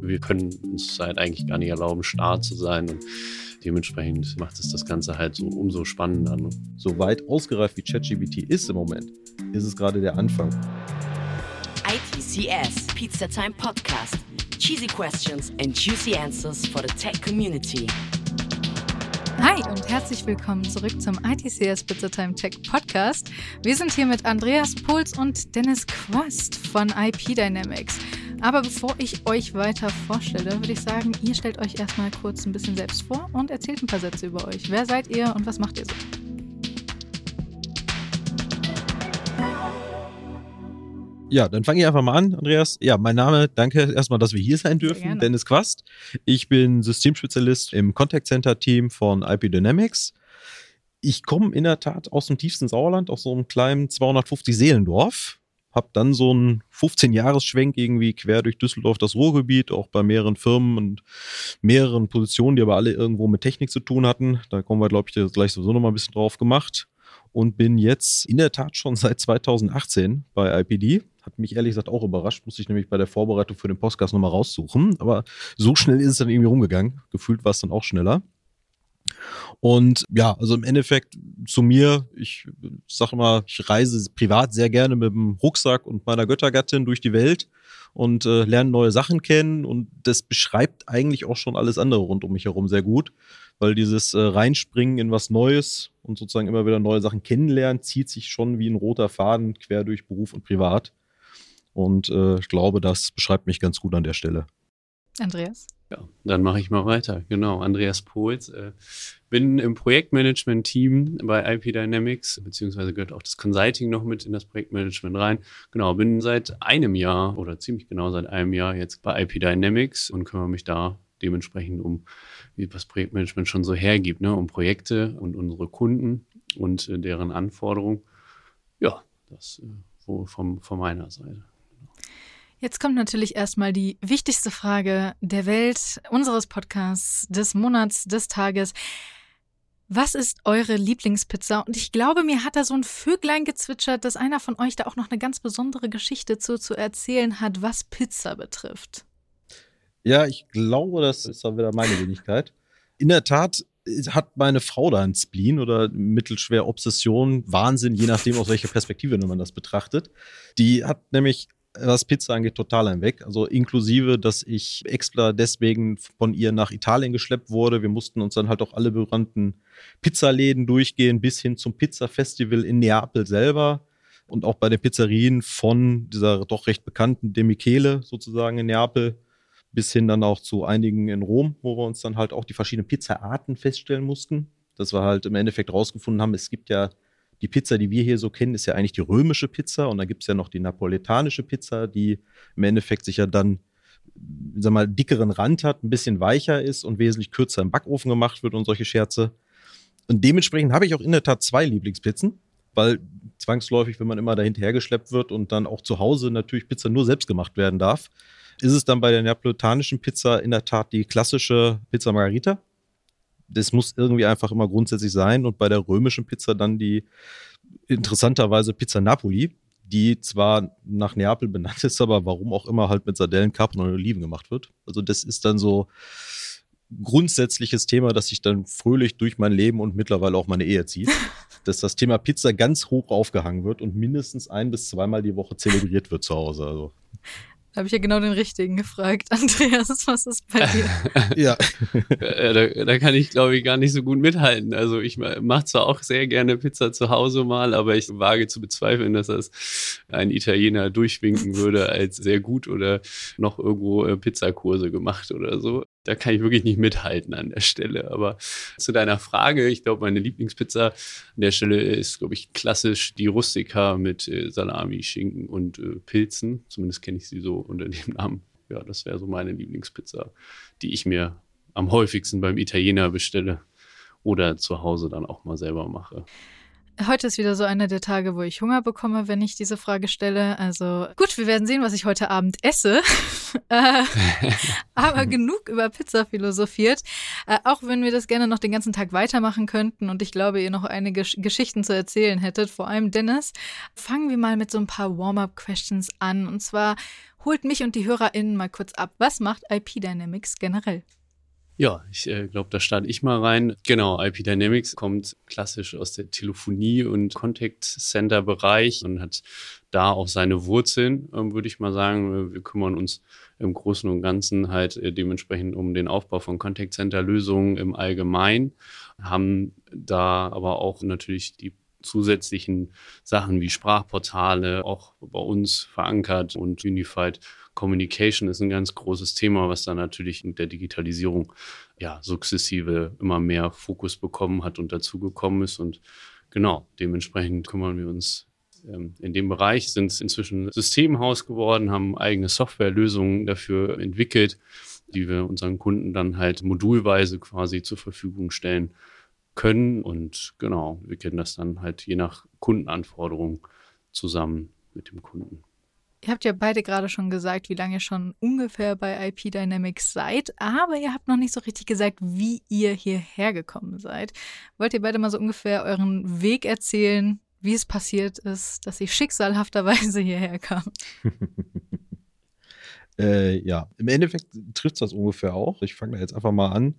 Wir können uns halt eigentlich gar nicht erlauben, starr zu sein und dementsprechend macht es das Ganze halt so umso spannender. Ne? So weit ausgereift wie ChatGPT ist im Moment, ist es gerade der Anfang. ITCS Pizza Time Podcast. Cheesy questions and juicy answers for the tech community. Hi und herzlich willkommen zurück zum ITCS Pizza Time Tech Podcast. Wir sind hier mit Andreas Puls und Dennis Quast von IP Dynamics. Aber bevor ich euch weiter vorstelle, würde ich sagen, ihr stellt euch erstmal kurz ein bisschen selbst vor und erzählt ein paar Sätze über euch. Wer seid ihr und was macht ihr so? Ja, dann fange ich einfach mal an, Andreas. Ja, mein Name, danke erstmal, dass wir hier sein dürfen. Dennis Quast. Ich bin Systemspezialist im Contact Center Team von IP Dynamics. Ich komme in der Tat aus dem tiefsten Sauerland, aus so einem kleinen 250 Seelendorf habe dann so einen 15-Jahres-Schwenk irgendwie quer durch Düsseldorf, das Ruhrgebiet, auch bei mehreren Firmen und mehreren Positionen, die aber alle irgendwo mit Technik zu tun hatten. Da kommen wir, glaube ich, gleich sowieso noch mal ein bisschen drauf gemacht. Und bin jetzt in der Tat schon seit 2018 bei IPD. Hat mich ehrlich gesagt auch überrascht, musste ich nämlich bei der Vorbereitung für den Podcast nochmal raussuchen. Aber so schnell ist es dann irgendwie rumgegangen. Gefühlt war es dann auch schneller. Und ja, also im Endeffekt zu mir, ich sage immer, ich reise privat sehr gerne mit dem Rucksack und meiner Göttergattin durch die Welt und äh, lerne neue Sachen kennen und das beschreibt eigentlich auch schon alles andere rund um mich herum sehr gut, weil dieses äh, Reinspringen in was Neues und sozusagen immer wieder neue Sachen kennenlernen zieht sich schon wie ein roter Faden quer durch Beruf und Privat. Und äh, ich glaube, das beschreibt mich ganz gut an der Stelle. Andreas? Ja, dann mache ich mal weiter. Genau, Andreas Pohls. Äh, bin im Projektmanagement-Team bei IP Dynamics, beziehungsweise gehört auch das Consulting noch mit in das Projektmanagement rein. Genau, bin seit einem Jahr oder ziemlich genau seit einem Jahr jetzt bei IP Dynamics und kümmere mich da dementsprechend um, wie das Projektmanagement schon so hergibt, ne, um Projekte und unsere Kunden und äh, deren Anforderungen. Ja, das äh, wo vom, von meiner Seite. Jetzt kommt natürlich erstmal die wichtigste Frage der Welt, unseres Podcasts, des Monats, des Tages. Was ist eure Lieblingspizza? Und ich glaube, mir hat da so ein Vöglein gezwitschert, dass einer von euch da auch noch eine ganz besondere Geschichte zu, zu erzählen hat, was Pizza betrifft. Ja, ich glaube, das ist dann wieder meine Wenigkeit. In der Tat hat meine Frau da ein Spleen oder mittelschwer Obsession, Wahnsinn, je nachdem, aus welcher Perspektive man das betrachtet. Die hat nämlich was Pizza angeht, total ein Weg. Also inklusive, dass ich extra deswegen von ihr nach Italien geschleppt wurde. Wir mussten uns dann halt auch alle berühmten Pizzaläden durchgehen, bis hin zum Pizza-Festival in Neapel selber. Und auch bei den Pizzerien von dieser doch recht bekannten De Michele sozusagen in Neapel bis hin dann auch zu einigen in Rom, wo wir uns dann halt auch die verschiedenen Pizzaarten feststellen mussten. Dass wir halt im Endeffekt rausgefunden haben, es gibt ja die Pizza, die wir hier so kennen, ist ja eigentlich die römische Pizza und dann gibt es ja noch die napoletanische Pizza, die im Endeffekt sich ja dann, sag mal, dickeren Rand hat, ein bisschen weicher ist und wesentlich kürzer im Backofen gemacht wird und solche Scherze. Und dementsprechend habe ich auch in der Tat zwei Lieblingspizzen, weil zwangsläufig, wenn man immer dahinter geschleppt wird und dann auch zu Hause natürlich Pizza nur selbst gemacht werden darf, ist es dann bei der neapolitanischen Pizza in der Tat die klassische Pizza Margarita das muss irgendwie einfach immer grundsätzlich sein. Und bei der römischen Pizza dann die interessanterweise Pizza Napoli, die zwar nach Neapel benannt ist, aber warum auch immer halt mit Sardellen, Kapern und Oliven gemacht wird. Also das ist dann so grundsätzliches Thema, das sich dann fröhlich durch mein Leben und mittlerweile auch meine Ehe zieht. dass das Thema Pizza ganz hoch aufgehangen wird und mindestens ein bis zweimal die Woche zelebriert wird zu Hause. Also da habe ich ja genau den richtigen gefragt. Andreas, was ist bei dir? ja. Äh, da, da, kann ich, glaube ich, gar nicht so gut mithalten. Also ich mache zwar auch sehr gerne Pizza zu Hause mal, aber ich wage zu bezweifeln, dass das ein Italiener durchwinken würde als sehr gut oder noch irgendwo äh, Pizzakurse gemacht oder so da kann ich wirklich nicht mithalten an der Stelle. Aber zu deiner Frage, ich glaube, meine Lieblingspizza an der Stelle ist, glaube ich, klassisch die Rustica mit äh, Salami, Schinken und äh, Pilzen. Zumindest kenne ich sie so unter dem Namen. Ja, das wäre so meine Lieblingspizza, die ich mir am häufigsten beim Italiener bestelle oder zu Hause dann auch mal selber mache. Heute ist wieder so einer der Tage, wo ich Hunger bekomme, wenn ich diese Frage stelle. Also gut, wir werden sehen, was ich heute Abend esse. Äh, aber genug über Pizza philosophiert. Äh, auch wenn wir das gerne noch den ganzen Tag weitermachen könnten und ich glaube, ihr noch einige Geschichten zu erzählen hättet, vor allem Dennis, fangen wir mal mit so ein paar Warm-up-Questions an. Und zwar holt mich und die HörerInnen mal kurz ab. Was macht IP Dynamics generell? Ja, ich äh, glaube, da starte ich mal rein. Genau, IP Dynamics kommt klassisch aus der Telefonie- und Contact Center-Bereich und hat da auch seine Wurzeln, äh, würde ich mal sagen. Wir kümmern uns im Großen und Ganzen halt äh, dementsprechend um den Aufbau von Contact Center-Lösungen im Allgemeinen, haben da aber auch natürlich die zusätzlichen Sachen wie Sprachportale auch bei uns verankert und Unified Communication ist ein ganz großes Thema, was da natürlich mit der Digitalisierung ja sukzessive immer mehr Fokus bekommen hat und dazugekommen ist. Und genau, dementsprechend kümmern wir uns ähm, in dem Bereich, sind inzwischen Systemhaus geworden, haben eigene Softwarelösungen dafür entwickelt, die wir unseren Kunden dann halt modulweise quasi zur Verfügung stellen können. Und genau, wir kennen das dann halt je nach Kundenanforderung zusammen mit dem Kunden. Ihr habt ja beide gerade schon gesagt, wie lange ihr schon ungefähr bei IP Dynamics seid, aber ihr habt noch nicht so richtig gesagt, wie ihr hierher gekommen seid. Wollt ihr beide mal so ungefähr euren Weg erzählen, wie es passiert ist, dass ihr schicksalhafterweise hierher kam? äh, ja, im Endeffekt trifft das ungefähr auch. Ich fange da jetzt einfach mal an.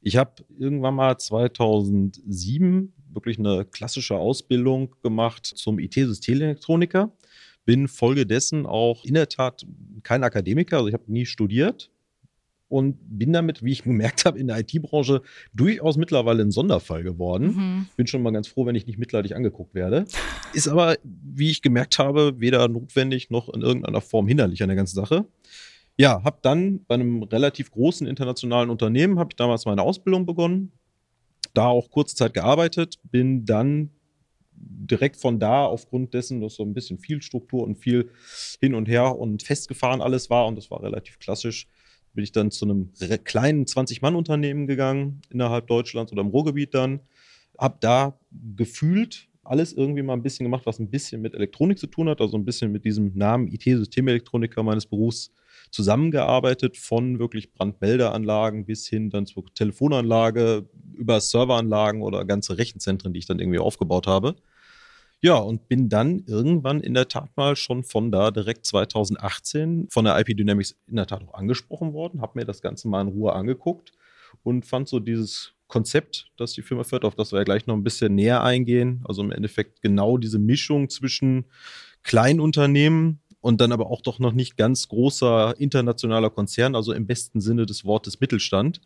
Ich habe irgendwann mal 2007 wirklich eine klassische Ausbildung gemacht zum IT-Systemelektroniker bin folgedessen auch in der Tat kein Akademiker, also ich habe nie studiert und bin damit, wie ich gemerkt habe, in der IT-Branche durchaus mittlerweile ein Sonderfall geworden. Mhm. Bin schon mal ganz froh, wenn ich nicht mitleidig angeguckt werde. Ist aber, wie ich gemerkt habe, weder notwendig noch in irgendeiner Form hinderlich an der ganzen Sache. Ja, habe dann bei einem relativ großen internationalen Unternehmen, habe ich damals meine Ausbildung begonnen, da auch kurze Zeit gearbeitet, bin dann direkt von da, aufgrund dessen, dass so ein bisschen viel Struktur und viel hin und her und festgefahren alles war und das war relativ klassisch, bin ich dann zu einem kleinen 20-Mann-Unternehmen gegangen innerhalb Deutschlands oder im Ruhrgebiet dann. Hab da gefühlt alles irgendwie mal ein bisschen gemacht, was ein bisschen mit Elektronik zu tun hat, also ein bisschen mit diesem Namen IT-Systemelektroniker meines Berufs zusammengearbeitet, von wirklich Brandmeldeanlagen bis hin dann zur Telefonanlage, über Serveranlagen oder ganze Rechenzentren, die ich dann irgendwie aufgebaut habe. Ja, und bin dann irgendwann in der Tat mal schon von da direkt 2018 von der IP Dynamics in der Tat auch angesprochen worden, habe mir das Ganze mal in Ruhe angeguckt und fand so dieses Konzept, das die Firma führt, auf das wir ja gleich noch ein bisschen näher eingehen. Also im Endeffekt genau diese Mischung zwischen Kleinunternehmen und dann aber auch doch noch nicht ganz großer internationaler Konzern, also im besten Sinne des Wortes Mittelstand.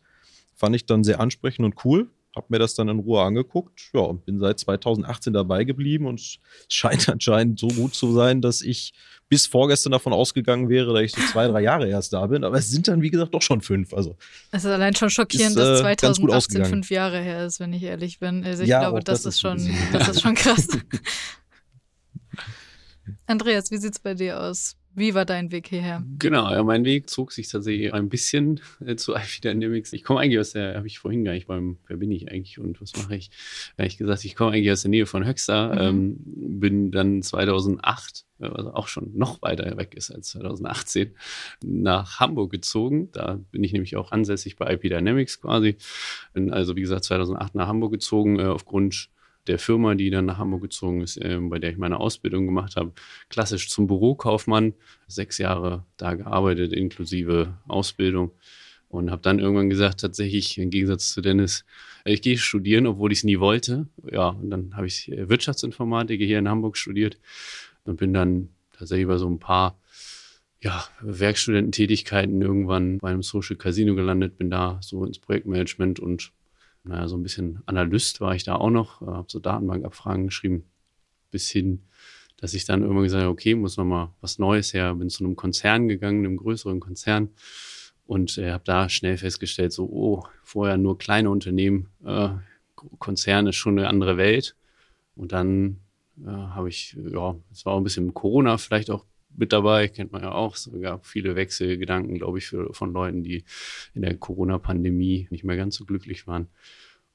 Fand ich dann sehr ansprechend und cool habe mir das dann in Ruhe angeguckt, ja, und bin seit 2018 dabei geblieben und es scheint anscheinend so gut zu sein, dass ich bis vorgestern davon ausgegangen wäre, dass ich so zwei, drei Jahre erst da bin, aber es sind dann, wie gesagt, doch schon fünf. Also, es ist allein schon schockierend, ist, äh, dass 2018 fünf Jahre her ist, wenn ich ehrlich bin. Also ich ja, glaube, das, das, ist schon, das ist schon krass. Andreas, wie sieht's bei dir aus? Wie war dein Weg hierher? Genau, ja, mein Weg zog sich tatsächlich ein bisschen äh, zu IP Dynamics. Ich komme eigentlich aus der, habe ich vorhin gar nicht beim, wer bin ich eigentlich und was mache ich? Ehrlich gesagt, ich komme eigentlich aus der Nähe von Höxter, mhm. ähm, bin dann 2008, also auch schon noch weiter weg ist als 2018, nach Hamburg gezogen. Da bin ich nämlich auch ansässig bei IP Dynamics quasi. Bin also, wie gesagt, 2008 nach Hamburg gezogen, äh, aufgrund der Firma, die dann nach Hamburg gezogen ist, äh, bei der ich meine Ausbildung gemacht habe, klassisch zum Bürokaufmann, sechs Jahre da gearbeitet, inklusive Ausbildung. Und habe dann irgendwann gesagt, tatsächlich, im Gegensatz zu Dennis, ich gehe studieren, obwohl ich es nie wollte. Ja, und dann habe ich Wirtschaftsinformatik hier in Hamburg studiert und bin dann tatsächlich bei so ein paar ja, Werkstudententätigkeiten irgendwann bei einem Social Casino gelandet, bin da so ins Projektmanagement und naja, so ein bisschen Analyst war ich da auch noch, äh, habe so Datenbankabfragen geschrieben, bis hin, dass ich dann irgendwann gesagt habe, okay, muss noch mal was Neues her, bin zu einem Konzern gegangen, einem größeren Konzern und äh, habe da schnell festgestellt, so, oh, vorher nur kleine Unternehmen, äh, Konzern ist schon eine andere Welt. Und dann äh, habe ich, ja, es war auch ein bisschen Corona vielleicht auch mit dabei, kennt man ja auch. Es gab viele Wechselgedanken, glaube ich, für, von Leuten, die in der Corona-Pandemie nicht mehr ganz so glücklich waren.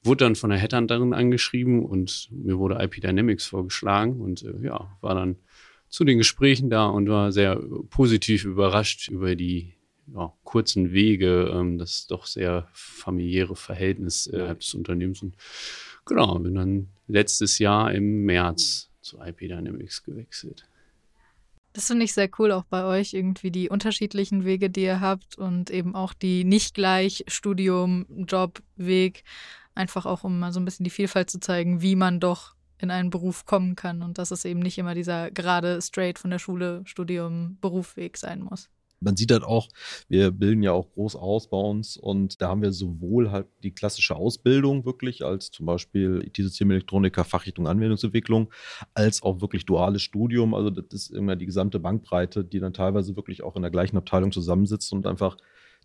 wurde dann von der Headhunterin angeschrieben und mir wurde IP Dynamics vorgeschlagen und äh, ja, war dann zu den Gesprächen da und war sehr positiv überrascht über die ja, kurzen Wege, ähm, das doch sehr familiäre Verhältnis innerhalb des Unternehmens. Und genau, bin dann letztes Jahr im März zu IP Dynamics gewechselt. Das finde ich sehr cool auch bei euch, irgendwie die unterschiedlichen Wege, die ihr habt und eben auch die nicht gleich Studium, Job, Weg. Einfach auch, um mal so ein bisschen die Vielfalt zu zeigen, wie man doch in einen Beruf kommen kann und dass es eben nicht immer dieser gerade straight von der Schule, Studium, Berufsweg sein muss man sieht halt auch, wir bilden ja auch groß aus bei uns und da haben wir sowohl halt die klassische Ausbildung wirklich als zum Beispiel IT-Systemelektroniker, Fachrichtung Anwendungsentwicklung, als auch wirklich duales Studium. Also das ist immer die gesamte Bankbreite, die dann teilweise wirklich auch in der gleichen Abteilung zusammensitzt und einfach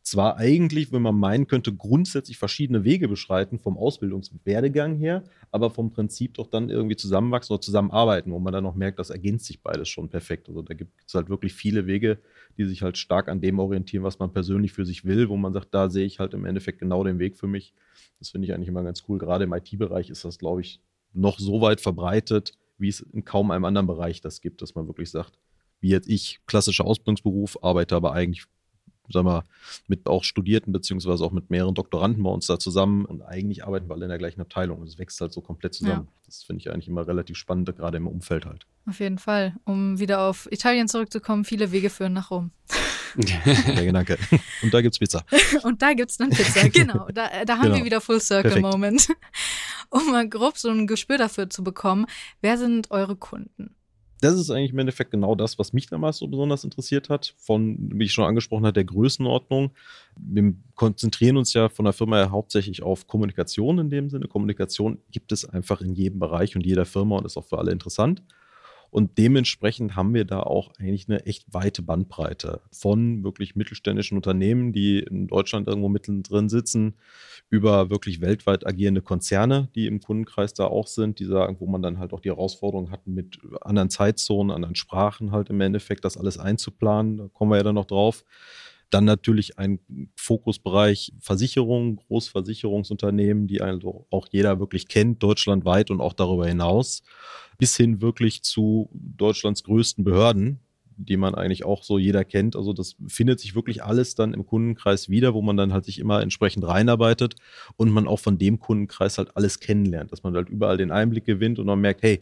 zwar eigentlich, wenn man meinen könnte, grundsätzlich verschiedene Wege beschreiten vom Ausbildungswerdegang her, aber vom Prinzip doch dann irgendwie zusammenwachsen oder zusammenarbeiten, wo man dann noch merkt, das ergänzt sich beides schon perfekt. Also da gibt es halt wirklich viele Wege, die sich halt stark an dem orientieren, was man persönlich für sich will, wo man sagt, da sehe ich halt im Endeffekt genau den Weg für mich. Das finde ich eigentlich immer ganz cool. Gerade im IT-Bereich ist das, glaube ich, noch so weit verbreitet, wie es in kaum einem anderen Bereich das gibt, dass man wirklich sagt, wie jetzt ich, klassischer Ausbildungsberuf, arbeite aber eigentlich sagen wir, mit auch Studierten beziehungsweise auch mit mehreren Doktoranden bei uns da zusammen und eigentlich arbeiten wir alle in der gleichen Abteilung und es wächst halt so komplett zusammen. Ja. Das finde ich eigentlich immer relativ spannend, gerade im Umfeld halt. Auf jeden Fall. Um wieder auf Italien zurückzukommen, viele Wege führen nach Rom. ja, danke. Und da gibt es Pizza. und da gibt es dann Pizza, genau. Da, da haben genau. wir wieder Full Circle Perfekt. Moment. Um mal grob so ein Gespür dafür zu bekommen, wer sind eure Kunden? Das ist eigentlich im Endeffekt genau das, was mich damals so besonders interessiert hat, von, wie ich schon angesprochen habe, der Größenordnung. Wir konzentrieren uns ja von der Firma her hauptsächlich auf Kommunikation in dem Sinne. Kommunikation gibt es einfach in jedem Bereich und jeder Firma und ist auch für alle interessant. Und dementsprechend haben wir da auch eigentlich eine echt weite Bandbreite von wirklich mittelständischen Unternehmen, die in Deutschland irgendwo mittendrin sitzen, über wirklich weltweit agierende Konzerne, die im Kundenkreis da auch sind, die sagen, wo man dann halt auch die Herausforderung hat, mit anderen Zeitzonen, anderen Sprachen halt im Endeffekt das alles einzuplanen. Da kommen wir ja dann noch drauf. Dann natürlich ein Fokusbereich Versicherungen, Großversicherungsunternehmen, die also auch jeder wirklich kennt, deutschlandweit und auch darüber hinaus bis hin wirklich zu Deutschlands größten Behörden, die man eigentlich auch so jeder kennt. Also das findet sich wirklich alles dann im Kundenkreis wieder, wo man dann halt sich immer entsprechend reinarbeitet und man auch von dem Kundenkreis halt alles kennenlernt, dass man halt überall den Einblick gewinnt und man merkt, hey,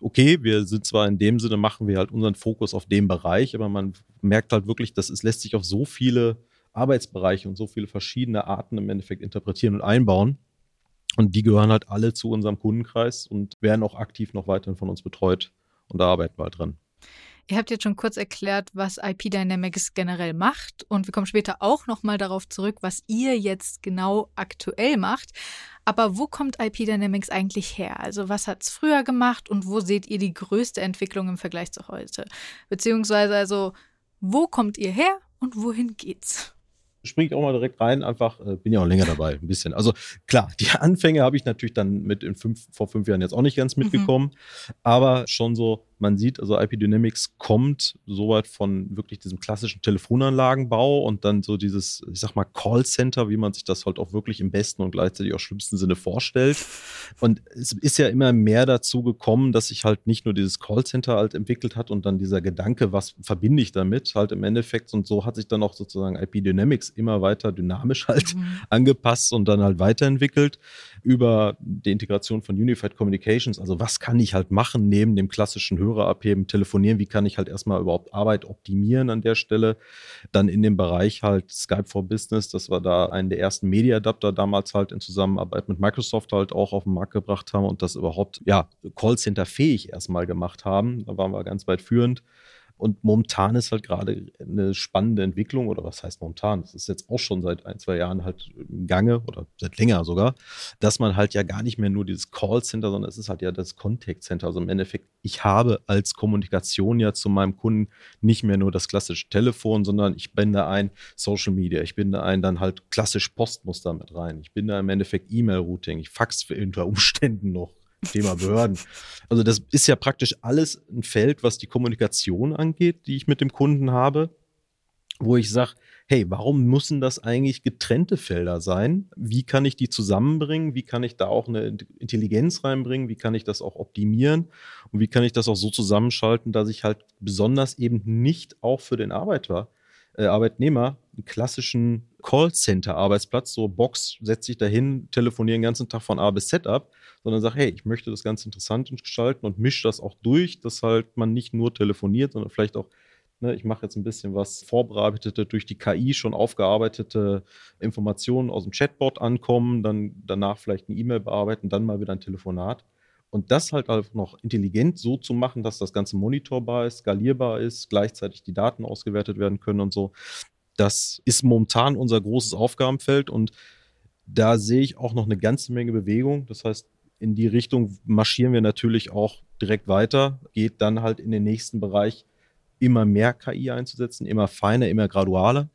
okay, wir sind zwar in dem Sinne, machen wir halt unseren Fokus auf dem Bereich, aber man merkt halt wirklich, dass es lässt sich auf so viele Arbeitsbereiche und so viele verschiedene Arten im Endeffekt interpretieren und einbauen, und die gehören halt alle zu unserem Kundenkreis und werden auch aktiv noch weiterhin von uns betreut. Und da arbeiten wir halt dran. Ihr habt jetzt schon kurz erklärt, was IP Dynamics generell macht und wir kommen später auch nochmal darauf zurück, was ihr jetzt genau aktuell macht. Aber wo kommt IP Dynamics eigentlich her? Also was hat es früher gemacht und wo seht ihr die größte Entwicklung im Vergleich zu heute? Beziehungsweise also, wo kommt ihr her und wohin geht's? Springe ich auch mal direkt rein, einfach, äh, bin ja auch länger dabei, ein bisschen. Also klar, die Anfänge habe ich natürlich dann mit in fünf, vor fünf Jahren jetzt auch nicht ganz mhm. mitgekommen, mhm. aber schon so man sieht, also IP Dynamics kommt soweit von wirklich diesem klassischen Telefonanlagenbau und dann so dieses, ich sag mal, Callcenter, wie man sich das halt auch wirklich im besten und gleichzeitig auch schlimmsten Sinne vorstellt. Und es ist ja immer mehr dazu gekommen, dass sich halt nicht nur dieses Callcenter halt entwickelt hat und dann dieser Gedanke, was verbinde ich damit, halt im Endeffekt. Und so hat sich dann auch sozusagen IP Dynamics immer weiter dynamisch halt mhm. angepasst und dann halt weiterentwickelt über die Integration von Unified Communications. Also was kann ich halt machen neben dem klassischen Hörer abheben, telefonieren? Wie kann ich halt erstmal überhaupt Arbeit optimieren an der Stelle? Dann in dem Bereich halt Skype for Business, das war da einen der ersten Media-Adapter damals halt in Zusammenarbeit mit Microsoft halt auch auf den Markt gebracht haben und das überhaupt, ja, Callcenter fähig erstmal gemacht haben. Da waren wir ganz weit führend. Und momentan ist halt gerade eine spannende Entwicklung, oder was heißt momentan? Das ist jetzt auch schon seit ein, zwei Jahren halt im Gange oder seit länger sogar, dass man halt ja gar nicht mehr nur dieses Callcenter, sondern es ist halt ja das Contact Center. Also im Endeffekt, ich habe als Kommunikation ja zu meinem Kunden nicht mehr nur das klassische Telefon, sondern ich binde ein Social Media, ich binde ein dann halt klassisch Postmuster mit rein. Ich binde im Endeffekt E-Mail-Routing, ich fax unter Umständen noch Thema Behörden. Also das ist ja praktisch alles ein Feld, was die Kommunikation angeht, die ich mit dem Kunden habe. wo ich sage, hey, warum müssen das eigentlich getrennte Felder sein? Wie kann ich die zusammenbringen? Wie kann ich da auch eine Intelligenz reinbringen? Wie kann ich das auch optimieren? Und wie kann ich das auch so zusammenschalten, dass ich halt besonders eben nicht auch für den Arbeiter, äh, Arbeitnehmer einen klassischen Callcenter-Arbeitsplatz, so Box, setze ich dahin, telefoniere den ganzen Tag von A bis Z ab, sondern sage, hey, ich möchte das ganz interessant gestalten und mische das auch durch, dass halt man nicht nur telefoniert, sondern vielleicht auch Ne, ich mache jetzt ein bisschen was vorbereitete, durch die KI schon aufgearbeitete Informationen aus dem Chatbot ankommen, dann danach vielleicht eine E-Mail bearbeiten, dann mal wieder ein Telefonat. Und das halt auch noch intelligent so zu machen, dass das Ganze monitorbar ist, skalierbar ist, gleichzeitig die Daten ausgewertet werden können und so. Das ist momentan unser großes Aufgabenfeld und da sehe ich auch noch eine ganze Menge Bewegung. Das heißt, in die Richtung marschieren wir natürlich auch direkt weiter, geht dann halt in den nächsten Bereich immer mehr KI einzusetzen, immer feiner, immer gradualer.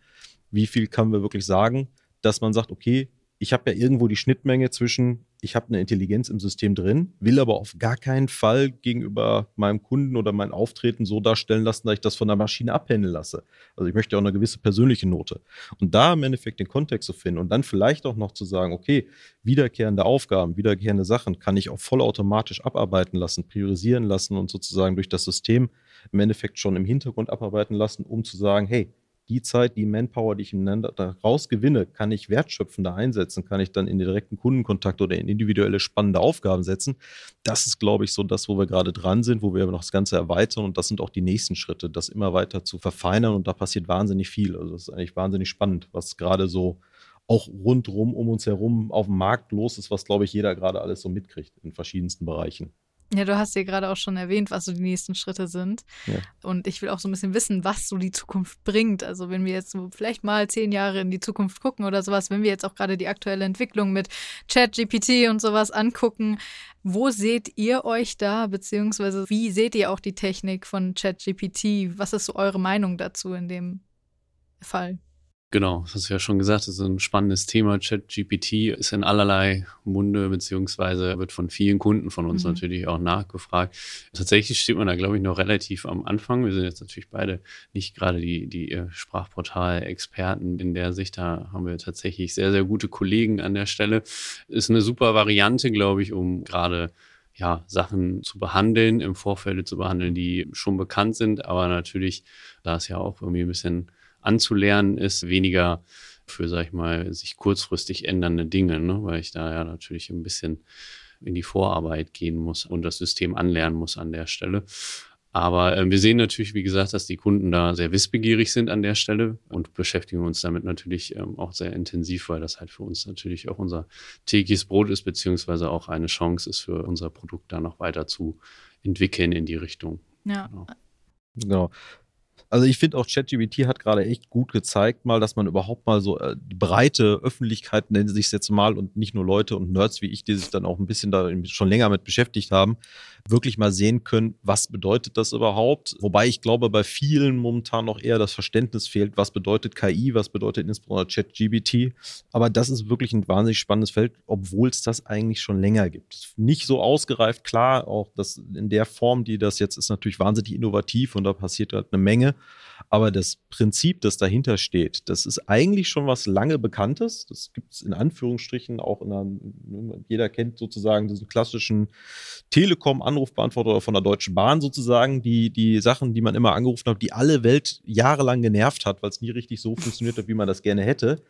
Wie viel kann wir wirklich sagen, dass man sagt, okay, ich habe ja irgendwo die Schnittmenge zwischen, ich habe eine Intelligenz im System drin, will aber auf gar keinen Fall gegenüber meinem Kunden oder mein Auftreten so darstellen lassen, dass ich das von der Maschine abhändeln lasse. Also ich möchte auch eine gewisse persönliche Note. Und da im Endeffekt den Kontext zu finden und dann vielleicht auch noch zu sagen, okay, wiederkehrende Aufgaben, wiederkehrende Sachen kann ich auch vollautomatisch abarbeiten lassen, priorisieren lassen und sozusagen durch das System im Endeffekt schon im Hintergrund abarbeiten lassen, um zu sagen, hey, die Zeit, die Manpower, die ich daraus gewinne, kann ich wertschöpfender einsetzen, kann ich dann in den direkten Kundenkontakt oder in individuelle spannende Aufgaben setzen. Das ist, glaube ich, so das, wo wir gerade dran sind, wo wir noch das Ganze erweitern und das sind auch die nächsten Schritte, das immer weiter zu verfeinern und da passiert wahnsinnig viel. Also das ist eigentlich wahnsinnig spannend, was gerade so auch rundrum um uns herum auf dem Markt los ist, was, glaube ich, jeder gerade alles so mitkriegt in verschiedensten Bereichen. Ja, du hast ja gerade auch schon erwähnt, was so die nächsten Schritte sind. Ja. Und ich will auch so ein bisschen wissen, was so die Zukunft bringt. Also wenn wir jetzt so vielleicht mal zehn Jahre in die Zukunft gucken oder sowas, wenn wir jetzt auch gerade die aktuelle Entwicklung mit ChatGPT und sowas angucken, wo seht ihr euch da, beziehungsweise wie seht ihr auch die Technik von ChatGPT? Was ist so eure Meinung dazu in dem Fall? Genau, das hast du ja schon gesagt, das ist ein spannendes Thema. ChatGPT ist in allerlei Munde, beziehungsweise wird von vielen Kunden von uns mhm. natürlich auch nachgefragt. Tatsächlich steht man da, glaube ich, noch relativ am Anfang. Wir sind jetzt natürlich beide nicht gerade die, die äh, Sprachportal-Experten in der Sicht. Da haben wir tatsächlich sehr, sehr gute Kollegen an der Stelle. Ist eine super Variante, glaube ich, um gerade ja, Sachen zu behandeln, im Vorfeld zu behandeln, die schon bekannt sind, aber natürlich, da ist ja auch irgendwie ein bisschen anzulernen ist, weniger für, sag ich mal, sich kurzfristig ändernde Dinge, ne? weil ich da ja natürlich ein bisschen in die Vorarbeit gehen muss und das System anlernen muss an der Stelle. Aber äh, wir sehen natürlich, wie gesagt, dass die Kunden da sehr wissbegierig sind an der Stelle und beschäftigen uns damit natürlich ähm, auch sehr intensiv, weil das halt für uns natürlich auch unser tägliches Brot ist, beziehungsweise auch eine Chance ist für unser Produkt da noch weiter zu entwickeln in die Richtung. Ja. Genau. genau. Also ich finde auch ChatGPT hat gerade echt gut gezeigt, mal, dass man überhaupt mal so äh, die breite Öffentlichkeit, nennen sie sich jetzt mal, und nicht nur Leute und Nerds wie ich, die sich dann auch ein bisschen da schon länger mit beschäftigt haben, wirklich mal sehen können, was bedeutet das überhaupt. Wobei ich glaube, bei vielen momentan noch eher das Verständnis fehlt, was bedeutet KI, was bedeutet insbesondere ChatGPT. Aber das ist wirklich ein wahnsinnig spannendes Feld, obwohl es das eigentlich schon länger gibt. Nicht so ausgereift, klar, auch das in der Form, die das jetzt ist, natürlich wahnsinnig innovativ und da passiert halt eine Menge. Aber das Prinzip, das dahinter steht, das ist eigentlich schon was lange Bekanntes. Das gibt es in Anführungsstrichen auch in einer, jeder kennt sozusagen diesen klassischen Telekom-Anrufbeantworter von der Deutschen Bahn sozusagen, die, die Sachen, die man immer angerufen hat, die alle Welt jahrelang genervt hat, weil es nie richtig so funktioniert hat, wie man das gerne hätte.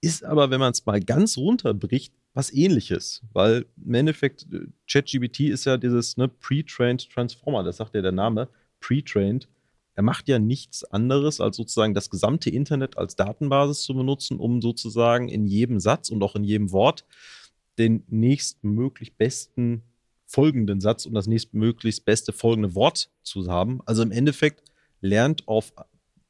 Ist aber, wenn man es mal ganz runterbricht, was ähnliches, weil im Endeffekt äh, ChatGBT ist ja dieses ne, Pre-Trained Transformer, das sagt ja der Name, Pre-Trained er macht ja nichts anderes, als sozusagen das gesamte Internet als Datenbasis zu benutzen, um sozusagen in jedem Satz und auch in jedem Wort den nächstmöglich besten folgenden Satz und das nächstmöglichst beste folgende Wort zu haben. Also im Endeffekt lernt auf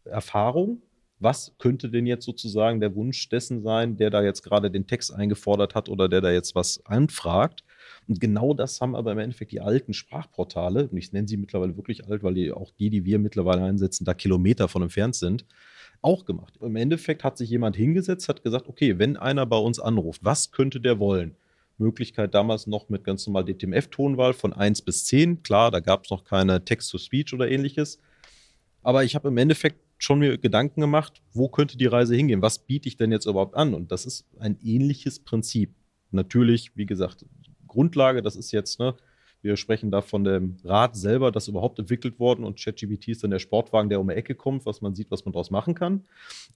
Erfahrung, was könnte denn jetzt sozusagen der Wunsch dessen sein, der da jetzt gerade den Text eingefordert hat oder der da jetzt was anfragt. Und genau das haben aber im Endeffekt die alten Sprachportale, und ich nenne sie mittlerweile wirklich alt, weil die, auch die, die wir mittlerweile einsetzen, da Kilometer von entfernt sind, auch gemacht. Im Endeffekt hat sich jemand hingesetzt, hat gesagt, okay, wenn einer bei uns anruft, was könnte der wollen? Möglichkeit damals noch mit ganz normal DTMF-Tonwahl von 1 bis 10. Klar, da gab es noch keine Text-to-Speech oder ähnliches. Aber ich habe im Endeffekt schon mir Gedanken gemacht, wo könnte die Reise hingehen? Was biete ich denn jetzt überhaupt an? Und das ist ein ähnliches Prinzip. Natürlich, wie gesagt, Grundlage, das ist jetzt, ne, wir sprechen da von dem Rad selber, das überhaupt entwickelt worden und ChatGPT ist dann der Sportwagen, der um die Ecke kommt, was man sieht, was man daraus machen kann.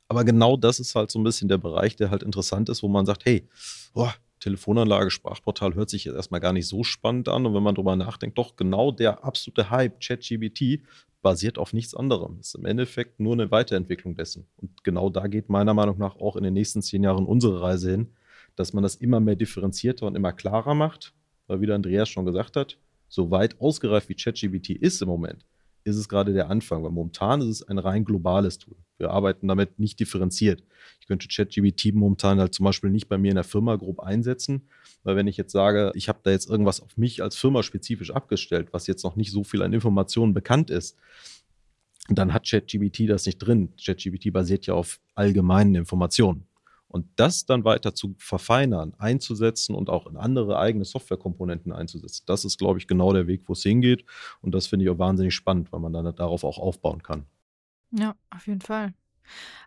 Aber genau das ist halt so ein bisschen der Bereich, der halt interessant ist, wo man sagt, hey, boah, Telefonanlage, Sprachportal hört sich jetzt erstmal gar nicht so spannend an. Und wenn man drüber nachdenkt, doch genau der absolute Hype, ChatGPT, basiert auf nichts anderem. Ist im Endeffekt nur eine Weiterentwicklung dessen. Und genau da geht meiner Meinung nach auch in den nächsten zehn Jahren unsere Reise hin, dass man das immer mehr differenzierter und immer klarer macht weil wie der Andreas schon gesagt hat, so weit ausgereift wie ChatGPT ist im Moment, ist es gerade der Anfang, weil momentan ist es ein rein globales Tool. Wir arbeiten damit nicht differenziert. Ich könnte ChatGPT momentan halt zum Beispiel nicht bei mir in der Firma grob einsetzen, weil wenn ich jetzt sage, ich habe da jetzt irgendwas auf mich als Firma spezifisch abgestellt, was jetzt noch nicht so viel an Informationen bekannt ist, dann hat ChatGPT das nicht drin. ChatGPT basiert ja auf allgemeinen Informationen. Und das dann weiter zu verfeinern, einzusetzen und auch in andere eigene Softwarekomponenten einzusetzen, das ist, glaube ich, genau der Weg, wo es hingeht. Und das finde ich auch wahnsinnig spannend, weil man dann darauf auch aufbauen kann. Ja, auf jeden Fall.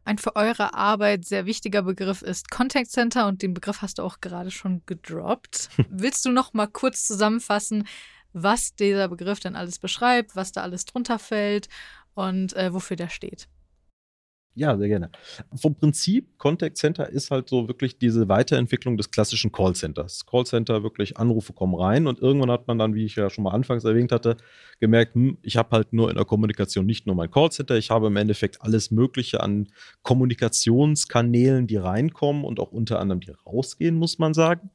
Ein für eure Arbeit sehr wichtiger Begriff ist Contact Center und den Begriff hast du auch gerade schon gedroppt. Willst du noch mal kurz zusammenfassen, was dieser Begriff denn alles beschreibt, was da alles drunter fällt und äh, wofür der steht? Ja, sehr gerne. Vom Prinzip, Contact Center ist halt so wirklich diese Weiterentwicklung des klassischen Callcenters. Callcenter, wirklich Anrufe kommen rein und irgendwann hat man dann, wie ich ja schon mal anfangs erwähnt hatte, gemerkt, hm, ich habe halt nur in der Kommunikation nicht nur mein Callcenter, ich habe im Endeffekt alles Mögliche an Kommunikationskanälen, die reinkommen und auch unter anderem die rausgehen, muss man sagen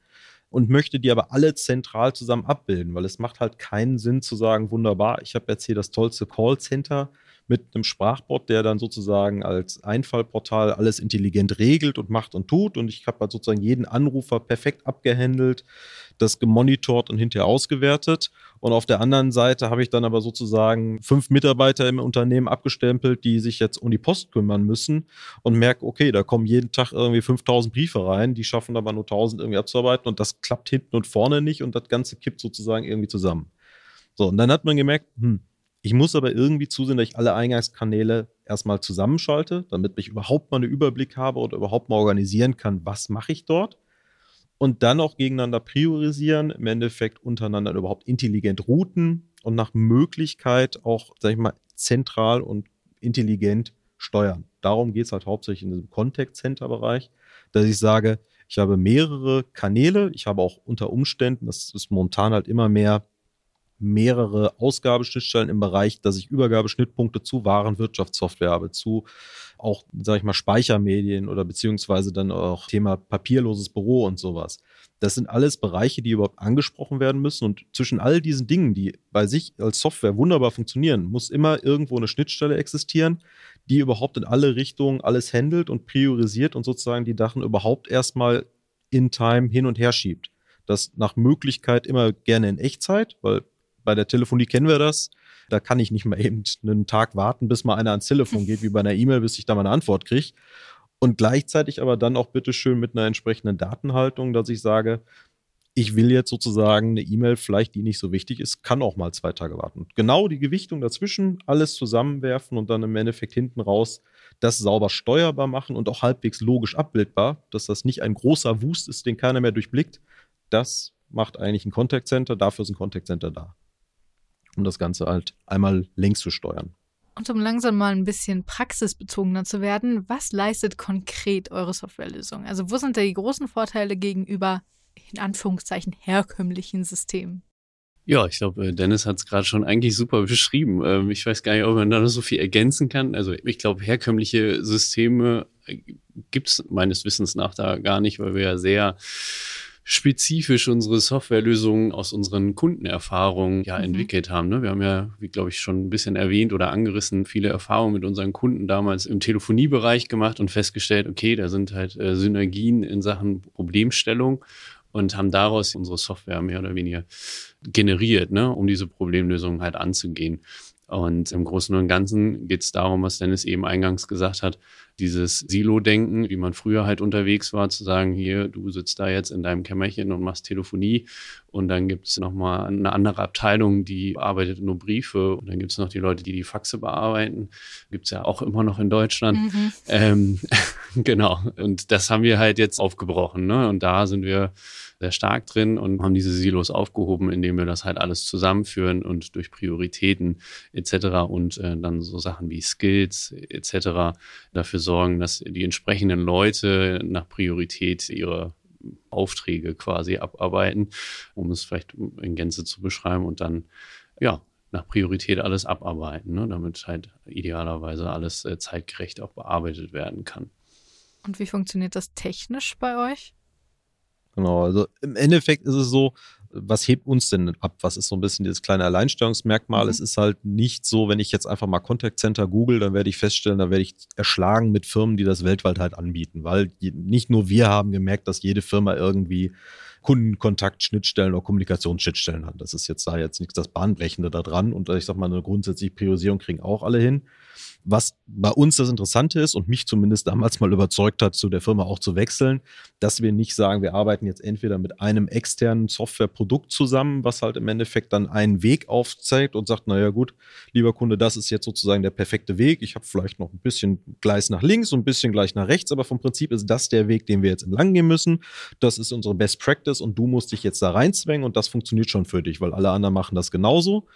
und möchte die aber alle zentral zusammen abbilden, weil es macht halt keinen Sinn zu sagen, wunderbar, ich habe jetzt hier das tollste Callcenter, mit einem Sprachbot, der dann sozusagen als Einfallportal alles intelligent regelt und macht und tut. Und ich habe halt sozusagen jeden Anrufer perfekt abgehandelt, das gemonitort und hinterher ausgewertet. Und auf der anderen Seite habe ich dann aber sozusagen fünf Mitarbeiter im Unternehmen abgestempelt, die sich jetzt um die Post kümmern müssen und merke, okay, da kommen jeden Tag irgendwie 5000 Briefe rein, die schaffen aber nur 1000 irgendwie abzuarbeiten und das klappt hinten und vorne nicht und das Ganze kippt sozusagen irgendwie zusammen. So, und dann hat man gemerkt, hm, ich muss aber irgendwie zusehen, dass ich alle Eingangskanäle erstmal zusammenschalte, damit ich überhaupt mal einen Überblick habe oder überhaupt mal organisieren kann, was mache ich dort. Und dann auch gegeneinander priorisieren, im Endeffekt untereinander überhaupt intelligent routen und nach Möglichkeit auch, sag ich mal, zentral und intelligent steuern. Darum geht es halt hauptsächlich in diesem Contact Center Bereich, dass ich sage, ich habe mehrere Kanäle, ich habe auch unter Umständen, das ist momentan halt immer mehr mehrere Ausgabeschnittstellen im Bereich, dass ich Übergabeschnittpunkte zu Warenwirtschaftssoftware habe, zu auch, sage ich mal, Speichermedien oder beziehungsweise dann auch Thema papierloses Büro und sowas. Das sind alles Bereiche, die überhaupt angesprochen werden müssen. Und zwischen all diesen Dingen, die bei sich als Software wunderbar funktionieren, muss immer irgendwo eine Schnittstelle existieren, die überhaupt in alle Richtungen alles handelt und priorisiert und sozusagen die Dachen überhaupt erstmal in Time hin und her schiebt. Das nach Möglichkeit immer gerne in Echtzeit, weil bei der Telefonie kennen wir das. Da kann ich nicht mal eben einen Tag warten, bis mal einer ans Telefon geht, wie bei einer E-Mail, bis ich da mal eine Antwort kriege. Und gleichzeitig aber dann auch bitteschön mit einer entsprechenden Datenhaltung, dass ich sage, ich will jetzt sozusagen eine E-Mail, vielleicht die nicht so wichtig ist, kann auch mal zwei Tage warten. Genau die Gewichtung dazwischen, alles zusammenwerfen und dann im Endeffekt hinten raus das sauber steuerbar machen und auch halbwegs logisch abbildbar, dass das nicht ein großer Wust ist, den keiner mehr durchblickt. Das macht eigentlich ein Contact Center, dafür ist ein Contact Center da um das Ganze halt einmal längs zu steuern. Und um langsam mal ein bisschen praxisbezogener zu werden, was leistet konkret eure Softwarelösung? Also wo sind da die großen Vorteile gegenüber in Anführungszeichen herkömmlichen Systemen? Ja, ich glaube, äh, Dennis hat es gerade schon eigentlich super beschrieben. Ähm, ich weiß gar nicht, ob man da noch so viel ergänzen kann. Also ich glaube, herkömmliche Systeme äh, gibt es meines Wissens nach da gar nicht, weil wir ja sehr spezifisch unsere Softwarelösungen aus unseren Kundenerfahrungen ja mhm. entwickelt haben. Ne? Wir haben ja, wie glaube ich schon ein bisschen erwähnt oder angerissen, viele Erfahrungen mit unseren Kunden damals im Telefoniebereich gemacht und festgestellt, okay, da sind halt äh, Synergien in Sachen Problemstellung und haben daraus unsere Software mehr oder weniger generiert, ne, um diese Problemlösungen halt anzugehen. Und im Großen und Ganzen geht es darum, was Dennis eben eingangs gesagt hat, dieses Silo-Denken, wie man früher halt unterwegs war, zu sagen, hier, du sitzt da jetzt in deinem Kämmerchen und machst Telefonie Und dann gibt es nochmal eine andere Abteilung, die arbeitet nur Briefe. Und dann gibt es noch die Leute, die die Faxe bearbeiten. Gibt es ja auch immer noch in Deutschland. Mhm. Ähm, genau. Und das haben wir halt jetzt aufgebrochen. Ne? Und da sind wir sehr stark drin und haben diese Silos aufgehoben, indem wir das halt alles zusammenführen und durch Prioritäten etc. und äh, dann so Sachen wie Skills etc. dafür sorgen, dass die entsprechenden Leute nach Priorität ihre Aufträge quasi abarbeiten, um es vielleicht in Gänze zu beschreiben und dann, ja, nach Priorität alles abarbeiten, ne, damit halt idealerweise alles äh, zeitgerecht auch bearbeitet werden kann. Und wie funktioniert das technisch bei euch? Genau, also im Endeffekt ist es so, was hebt uns denn ab? Was ist so ein bisschen dieses kleine Alleinstellungsmerkmal? Mhm. Es ist halt nicht so, wenn ich jetzt einfach mal Contact Center google, dann werde ich feststellen, dann werde ich erschlagen mit Firmen, die das weltweit halt anbieten, weil nicht nur wir haben gemerkt, dass jede Firma irgendwie Kundenkontakt, Schnittstellen oder Kommunikationsschnittstellen hat. Das ist jetzt da jetzt nichts das Bahnbrechende da dran und ich sag mal, eine grundsätzliche Priorisierung kriegen auch alle hin. Was bei uns das Interessante ist und mich zumindest damals mal überzeugt hat, zu der Firma auch zu wechseln, dass wir nicht sagen, wir arbeiten jetzt entweder mit einem externen Softwareprodukt zusammen, was halt im Endeffekt dann einen Weg aufzeigt und sagt, naja gut, lieber Kunde, das ist jetzt sozusagen der perfekte Weg. Ich habe vielleicht noch ein bisschen Gleis nach links und ein bisschen gleich nach rechts, aber vom Prinzip ist das der Weg, den wir jetzt entlang gehen müssen. Das ist unsere Best Practice und du musst dich jetzt da reinzwängen und das funktioniert schon für dich, weil alle anderen machen das genauso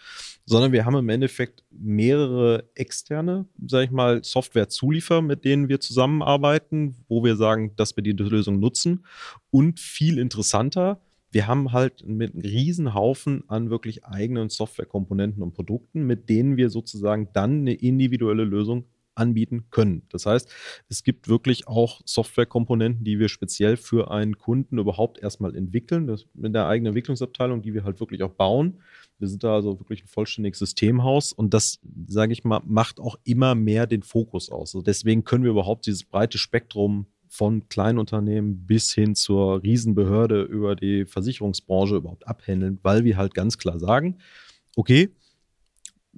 sondern wir haben im Endeffekt mehrere externe, sag ich mal, Software-Zulieferer, mit denen wir zusammenarbeiten, wo wir sagen, dass wir die Lösung nutzen. Und viel interessanter, wir haben halt mit einem riesen Haufen an wirklich eigenen Softwarekomponenten und Produkten, mit denen wir sozusagen dann eine individuelle Lösung anbieten können. Das heißt, es gibt wirklich auch Softwarekomponenten, die wir speziell für einen Kunden überhaupt erstmal entwickeln, das mit der eigenen Entwicklungsabteilung, die wir halt wirklich auch bauen. Wir sind da also wirklich ein vollständiges Systemhaus und das, sage ich mal, macht auch immer mehr den Fokus aus. Also deswegen können wir überhaupt dieses breite Spektrum von Kleinunternehmen bis hin zur Riesenbehörde über die Versicherungsbranche überhaupt abhändeln, weil wir halt ganz klar sagen, okay,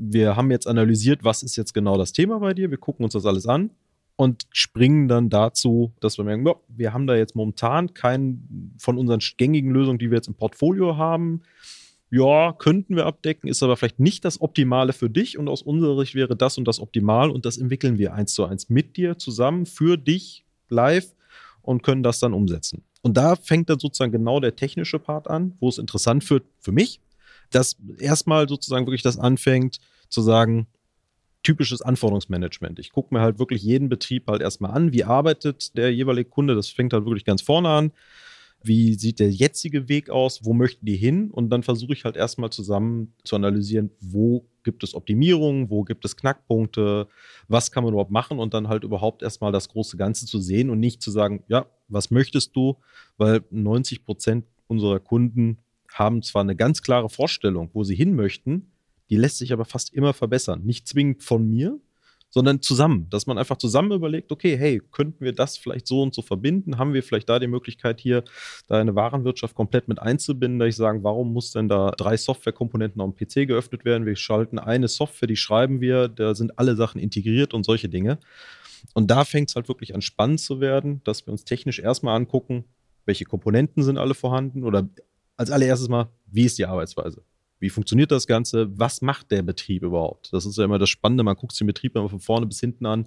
wir haben jetzt analysiert, was ist jetzt genau das Thema bei dir, wir gucken uns das alles an und springen dann dazu, dass wir merken, ja, wir haben da jetzt momentan keinen von unseren gängigen Lösungen, die wir jetzt im Portfolio haben, ja, könnten wir abdecken, ist aber vielleicht nicht das Optimale für dich und aus unserer Sicht wäre das und das optimal und das entwickeln wir eins zu eins mit dir zusammen für dich live und können das dann umsetzen. Und da fängt dann sozusagen genau der technische Part an, wo es interessant wird für mich, dass erstmal sozusagen wirklich das anfängt zu sagen, typisches Anforderungsmanagement. Ich gucke mir halt wirklich jeden Betrieb halt erstmal an, wie arbeitet der jeweilige Kunde, das fängt halt wirklich ganz vorne an. Wie sieht der jetzige Weg aus, wo möchten die hin? Und dann versuche ich halt erstmal zusammen zu analysieren, wo gibt es Optimierungen, wo gibt es Knackpunkte, was kann man überhaupt machen? Und dann halt überhaupt erstmal das große Ganze zu sehen und nicht zu sagen, ja, was möchtest du, weil 90 Prozent unserer Kunden haben zwar eine ganz klare Vorstellung, wo sie hin möchten, die lässt sich aber fast immer verbessern. Nicht zwingend von mir, sondern zusammen, dass man einfach zusammen überlegt, okay, hey, könnten wir das vielleicht so und so verbinden? Haben wir vielleicht da die Möglichkeit hier, da eine Warenwirtschaft komplett mit einzubinden, da ich sagen, warum muss denn da drei Softwarekomponenten auf dem PC geöffnet werden? Wir schalten eine Software, die schreiben wir, da sind alle Sachen integriert und solche Dinge. Und da fängt es halt wirklich an spannend zu werden, dass wir uns technisch erstmal angucken, welche Komponenten sind alle vorhanden oder als allererstes mal, wie ist die Arbeitsweise? Wie funktioniert das Ganze? Was macht der Betrieb überhaupt? Das ist ja immer das Spannende. Man guckt sich den Betrieb immer von vorne bis hinten an.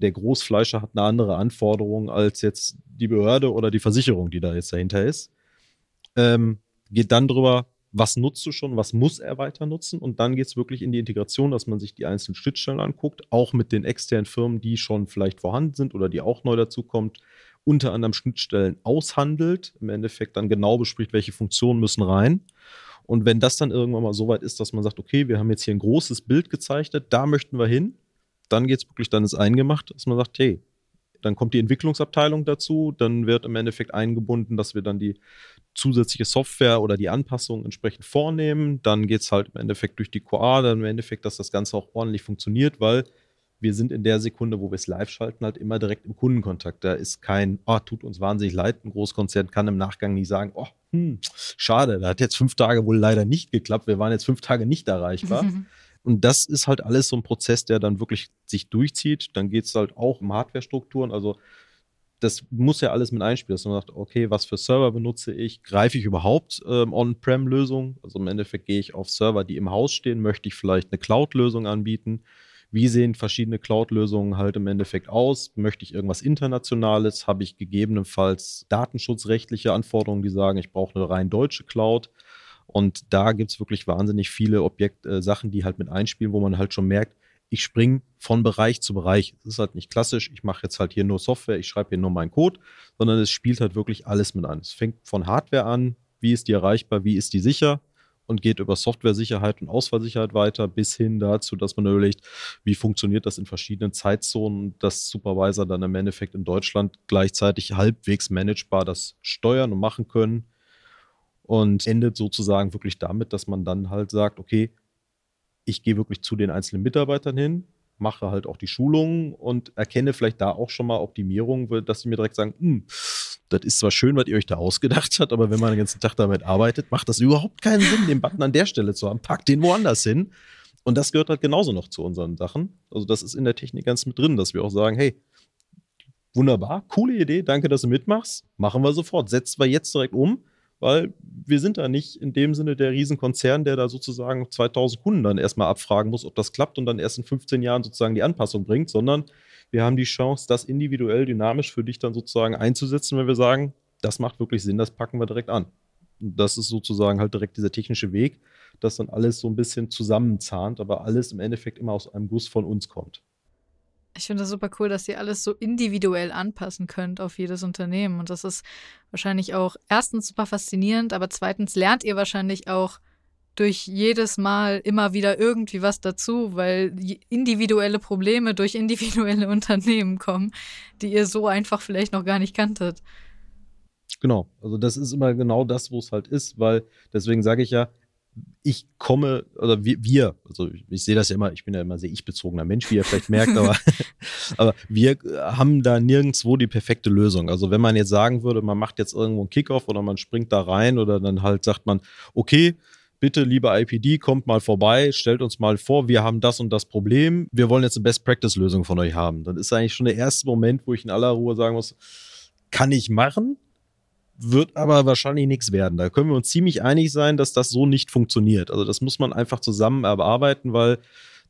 Der Großfleischer hat eine andere Anforderung als jetzt die Behörde oder die Versicherung, die da jetzt dahinter ist. Ähm, geht dann drüber, was nutzt du schon, was muss er weiter nutzen? Und dann geht es wirklich in die Integration, dass man sich die einzelnen Schnittstellen anguckt, auch mit den externen Firmen, die schon vielleicht vorhanden sind oder die auch neu dazukommt, unter anderem Schnittstellen aushandelt, im Endeffekt dann genau bespricht, welche Funktionen müssen rein und wenn das dann irgendwann mal so weit ist, dass man sagt, okay, wir haben jetzt hier ein großes Bild gezeichnet, da möchten wir hin, dann geht es wirklich, dann ist eingemacht, dass man sagt, hey, dann kommt die Entwicklungsabteilung dazu, dann wird im Endeffekt eingebunden, dass wir dann die zusätzliche Software oder die Anpassung entsprechend vornehmen. Dann geht es halt im Endeffekt durch die QA, dann im Endeffekt, dass das Ganze auch ordentlich funktioniert, weil wir sind in der Sekunde, wo wir es live schalten, halt immer direkt im Kundenkontakt. Da ist kein, oh, tut uns wahnsinnig leid. Ein Großkonzern kann im Nachgang nicht sagen, oh, hm, schade, da hat jetzt fünf Tage wohl leider nicht geklappt. Wir waren jetzt fünf Tage nicht erreichbar. Und das ist halt alles so ein Prozess, der dann wirklich sich durchzieht. Dann geht es halt auch um Hardware-Strukturen. Also das muss ja alles mit einspielen, dass man sagt, okay, was für Server benutze ich? Greife ich überhaupt ähm, On-Prem-Lösungen? Also im Endeffekt gehe ich auf Server, die im Haus stehen, möchte ich vielleicht eine Cloud-Lösung anbieten? Wie sehen verschiedene Cloud-Lösungen halt im Endeffekt aus? Möchte ich irgendwas Internationales? Habe ich gegebenenfalls datenschutzrechtliche Anforderungen, die sagen, ich brauche eine rein deutsche Cloud? Und da gibt es wirklich wahnsinnig viele Objekt, äh, Sachen, die halt mit einspielen, wo man halt schon merkt, ich springe von Bereich zu Bereich. Es ist halt nicht klassisch, ich mache jetzt halt hier nur Software, ich schreibe hier nur meinen Code, sondern es spielt halt wirklich alles mit an. Es fängt von Hardware an, wie ist die erreichbar, wie ist die sicher und geht über Software-Sicherheit und Ausfallsicherheit weiter, bis hin dazu, dass man überlegt, wie funktioniert das in verschiedenen Zeitzonen, dass Supervisor dann im Endeffekt in Deutschland gleichzeitig halbwegs managebar das steuern und machen können. Und endet sozusagen wirklich damit, dass man dann halt sagt, okay, ich gehe wirklich zu den einzelnen Mitarbeitern hin, mache halt auch die Schulungen und erkenne vielleicht da auch schon mal Optimierungen, dass sie mir direkt sagen, hm, das ist zwar schön, was ihr euch da ausgedacht habt, aber wenn man den ganzen Tag damit arbeitet, macht das überhaupt keinen Sinn, den Button an der Stelle zu haben. Packt den woanders hin. Und das gehört halt genauso noch zu unseren Sachen. Also das ist in der Technik ganz mit drin, dass wir auch sagen, hey, wunderbar, coole Idee, danke, dass du mitmachst. Machen wir sofort. Setzen wir jetzt direkt um weil wir sind da nicht in dem Sinne der Riesenkonzern, der da sozusagen 2000 Kunden dann erstmal abfragen muss, ob das klappt und dann erst in 15 Jahren sozusagen die Anpassung bringt, sondern wir haben die Chance, das individuell, dynamisch für dich dann sozusagen einzusetzen, wenn wir sagen, das macht wirklich Sinn, das packen wir direkt an. Und das ist sozusagen halt direkt dieser technische Weg, dass dann alles so ein bisschen zusammenzahnt, aber alles im Endeffekt immer aus einem Guss von uns kommt. Ich finde das super cool, dass ihr alles so individuell anpassen könnt auf jedes Unternehmen. Und das ist wahrscheinlich auch erstens super faszinierend, aber zweitens lernt ihr wahrscheinlich auch durch jedes Mal immer wieder irgendwie was dazu, weil individuelle Probleme durch individuelle Unternehmen kommen, die ihr so einfach vielleicht noch gar nicht kanntet. Genau, also das ist immer genau das, wo es halt ist, weil deswegen sage ich ja, ich komme, oder wir, wir, also ich, ich sehe das ja immer, ich bin ja immer sehr ich-bezogener Mensch, wie ihr vielleicht merkt, aber, aber wir haben da nirgendwo die perfekte Lösung. Also wenn man jetzt sagen würde, man macht jetzt irgendwo einen Kickoff oder man springt da rein oder dann halt sagt man, okay, bitte, liebe IPD, kommt mal vorbei, stellt uns mal vor, wir haben das und das Problem, wir wollen jetzt eine Best-Practice-Lösung von euch haben. Dann ist eigentlich schon der erste Moment, wo ich in aller Ruhe sagen muss, kann ich machen, wird aber wahrscheinlich nichts werden. Da können wir uns ziemlich einig sein, dass das so nicht funktioniert. Also das muss man einfach zusammen erarbeiten, weil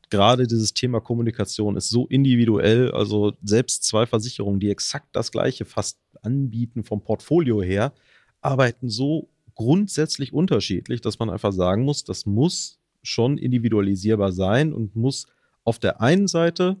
gerade dieses Thema Kommunikation ist so individuell. Also selbst zwei Versicherungen, die exakt das gleiche fast anbieten vom Portfolio her, arbeiten so grundsätzlich unterschiedlich, dass man einfach sagen muss, das muss schon individualisierbar sein und muss auf der einen Seite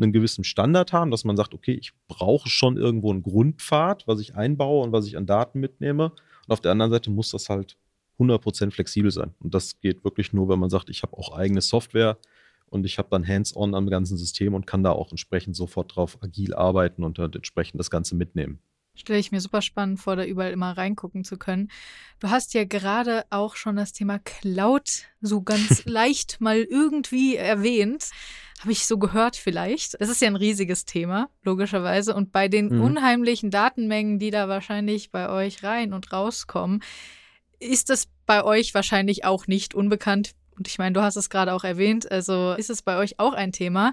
einen gewissen Standard haben, dass man sagt, okay, ich brauche schon irgendwo einen Grundpfad, was ich einbaue und was ich an Daten mitnehme. Und auf der anderen Seite muss das halt 100% flexibel sein. Und das geht wirklich nur, wenn man sagt, ich habe auch eigene Software und ich habe dann Hands-on am ganzen System und kann da auch entsprechend sofort drauf agil arbeiten und halt entsprechend das Ganze mitnehmen. Stelle ich mir super spannend vor, da überall immer reingucken zu können. Du hast ja gerade auch schon das Thema Cloud so ganz leicht mal irgendwie erwähnt. Habe ich so gehört vielleicht. Das ist ja ein riesiges Thema, logischerweise. Und bei den mhm. unheimlichen Datenmengen, die da wahrscheinlich bei euch rein und rauskommen, ist es bei euch wahrscheinlich auch nicht unbekannt. Und ich meine, du hast es gerade auch erwähnt, also ist es bei euch auch ein Thema.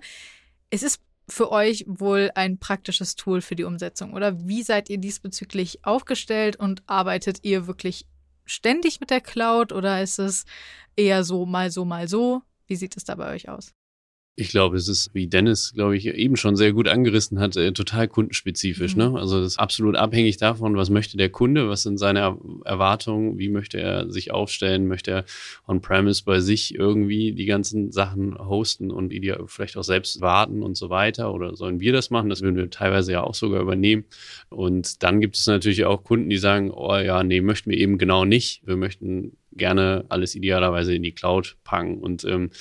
Es ist für euch wohl ein praktisches Tool für die Umsetzung? Oder wie seid ihr diesbezüglich aufgestellt und arbeitet ihr wirklich ständig mit der Cloud oder ist es eher so mal so mal so? Wie sieht es da bei euch aus? Ich glaube, es ist, wie Dennis, glaube ich, eben schon sehr gut angerissen hat, äh, total kundenspezifisch. Mhm. Ne? Also das ist absolut abhängig davon, was möchte der Kunde, was sind seine Erwartungen, wie möchte er sich aufstellen, möchte er on-premise bei sich irgendwie die ganzen Sachen hosten und die vielleicht auch selbst warten und so weiter. Oder sollen wir das machen? Das würden wir teilweise ja auch sogar übernehmen. Und dann gibt es natürlich auch Kunden, die sagen, oh ja, nee, möchten wir eben genau nicht. Wir möchten gerne alles idealerweise in die Cloud packen. Und ähm,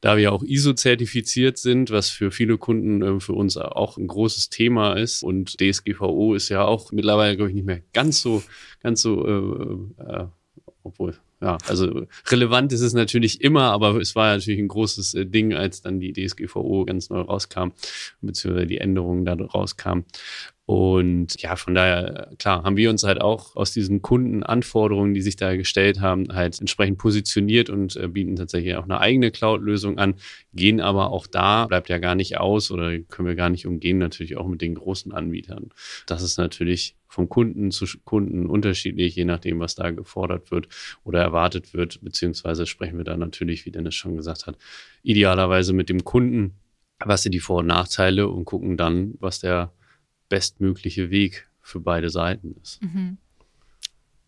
da wir auch ISO-zertifiziert sind, was für viele Kunden äh, für uns auch ein großes Thema ist und DSGVO ist ja auch mittlerweile, glaube ich, nicht mehr ganz so, ganz so, äh, äh, obwohl ja, also relevant ist es natürlich immer, aber es war natürlich ein großes äh, Ding, als dann die DSGVO ganz neu rauskam, beziehungsweise die Änderungen da rauskamen. Und ja, von daher, klar, haben wir uns halt auch aus diesen Kundenanforderungen, die sich da gestellt haben, halt entsprechend positioniert und äh, bieten tatsächlich auch eine eigene Cloud-Lösung an, gehen aber auch da, bleibt ja gar nicht aus oder können wir gar nicht umgehen, natürlich auch mit den großen Anbietern. Das ist natürlich vom Kunden zu Kunden unterschiedlich, je nachdem, was da gefordert wird oder erwartet wird, beziehungsweise sprechen wir da natürlich, wie Dennis schon gesagt hat, idealerweise mit dem Kunden, was sind die Vor- und Nachteile und gucken dann, was der bestmögliche Weg für beide Seiten ist. Mhm.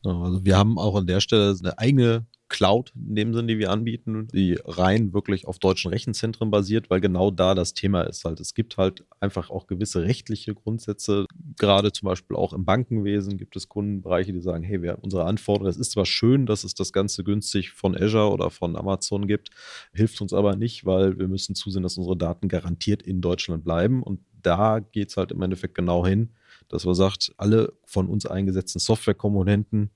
Also wir haben auch an der Stelle eine eigene Cloud in dem Sinn, die wir anbieten, die rein wirklich auf deutschen Rechenzentren basiert, weil genau da das Thema ist halt. Es gibt halt einfach auch gewisse rechtliche Grundsätze. Gerade zum Beispiel auch im Bankenwesen gibt es Kundenbereiche, die sagen, hey, wir haben unsere Anforderungen. Es ist zwar schön, dass es das Ganze günstig von Azure oder von Amazon gibt, hilft uns aber nicht, weil wir müssen zusehen, dass unsere Daten garantiert in Deutschland bleiben. Und da geht es halt im Endeffekt genau hin, dass man sagt, alle von uns eingesetzten Softwarekomponenten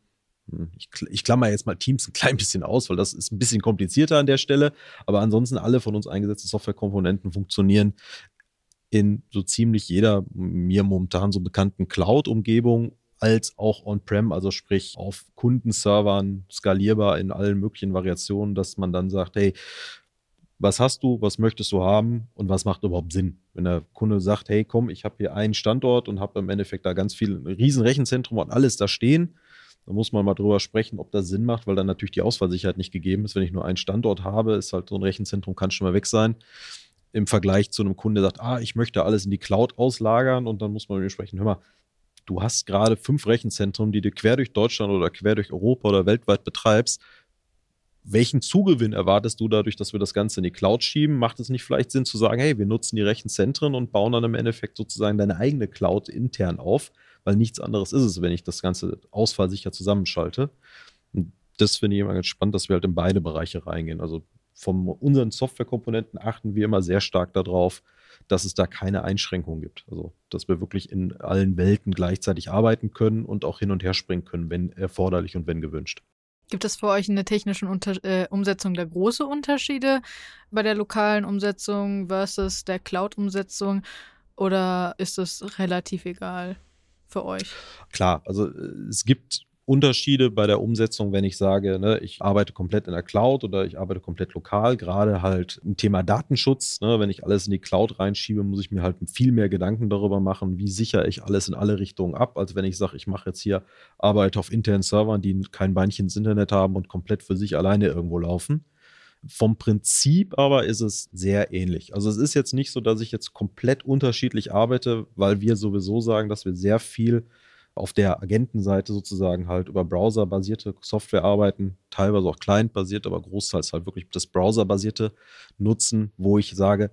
hm, ich, ich klammer jetzt mal Teams ein klein bisschen aus, weil das ist ein bisschen komplizierter an der Stelle. Aber ansonsten alle von uns eingesetzten Softwarekomponenten funktionieren in so ziemlich jeder mir momentan so bekannten Cloud-Umgebung als auch on-prem, also sprich auf Kundenservern skalierbar in allen möglichen Variationen, dass man dann sagt, hey, was hast du, was möchtest du haben und was macht überhaupt Sinn? Wenn der Kunde sagt, hey, komm, ich habe hier einen Standort und habe im Endeffekt da ganz viel, ein riesen Rechenzentrum und alles da stehen, da muss man mal drüber sprechen, ob das Sinn macht, weil dann natürlich die Ausfallsicherheit nicht gegeben ist. Wenn ich nur einen Standort habe, ist halt so ein Rechenzentrum, kann schon mal weg sein. Im Vergleich zu einem Kunde, der sagt, ah, ich möchte alles in die Cloud auslagern und dann muss man mit ihm sprechen, hör mal, du hast gerade fünf Rechenzentren, die du quer durch Deutschland oder quer durch Europa oder weltweit betreibst. Welchen Zugewinn erwartest du dadurch, dass wir das Ganze in die Cloud schieben? Macht es nicht vielleicht Sinn zu sagen, hey, wir nutzen die Rechenzentren und bauen dann im Endeffekt sozusagen deine eigene Cloud intern auf? weil nichts anderes ist es, wenn ich das Ganze ausfallsicher zusammenschalte. Und das finde ich immer ganz spannend, dass wir halt in beide Bereiche reingehen. Also von unseren Softwarekomponenten achten wir immer sehr stark darauf, dass es da keine Einschränkungen gibt. Also, dass wir wirklich in allen Welten gleichzeitig arbeiten können und auch hin und her springen können, wenn erforderlich und wenn gewünscht. Gibt es für euch in der technischen Unter äh, Umsetzung da große Unterschiede bei der lokalen Umsetzung versus der Cloud-Umsetzung oder ist es relativ egal? für euch? Klar, also äh, es gibt Unterschiede bei der Umsetzung, wenn ich sage, ne, ich arbeite komplett in der Cloud oder ich arbeite komplett lokal. Gerade halt im Thema Datenschutz. Ne, wenn ich alles in die Cloud reinschiebe, muss ich mir halt viel mehr Gedanken darüber machen, wie sichere ich alles in alle Richtungen ab, als wenn ich sage, ich mache jetzt hier Arbeit auf internen Servern, die kein Beinchen ins Internet haben und komplett für sich alleine irgendwo laufen. Vom Prinzip aber ist es sehr ähnlich. Also es ist jetzt nicht so, dass ich jetzt komplett unterschiedlich arbeite, weil wir sowieso sagen, dass wir sehr viel auf der Agentenseite sozusagen halt über Browser-basierte Software arbeiten, teilweise auch Client-basiert, aber großteils halt wirklich das Browser-basierte nutzen, wo ich sage,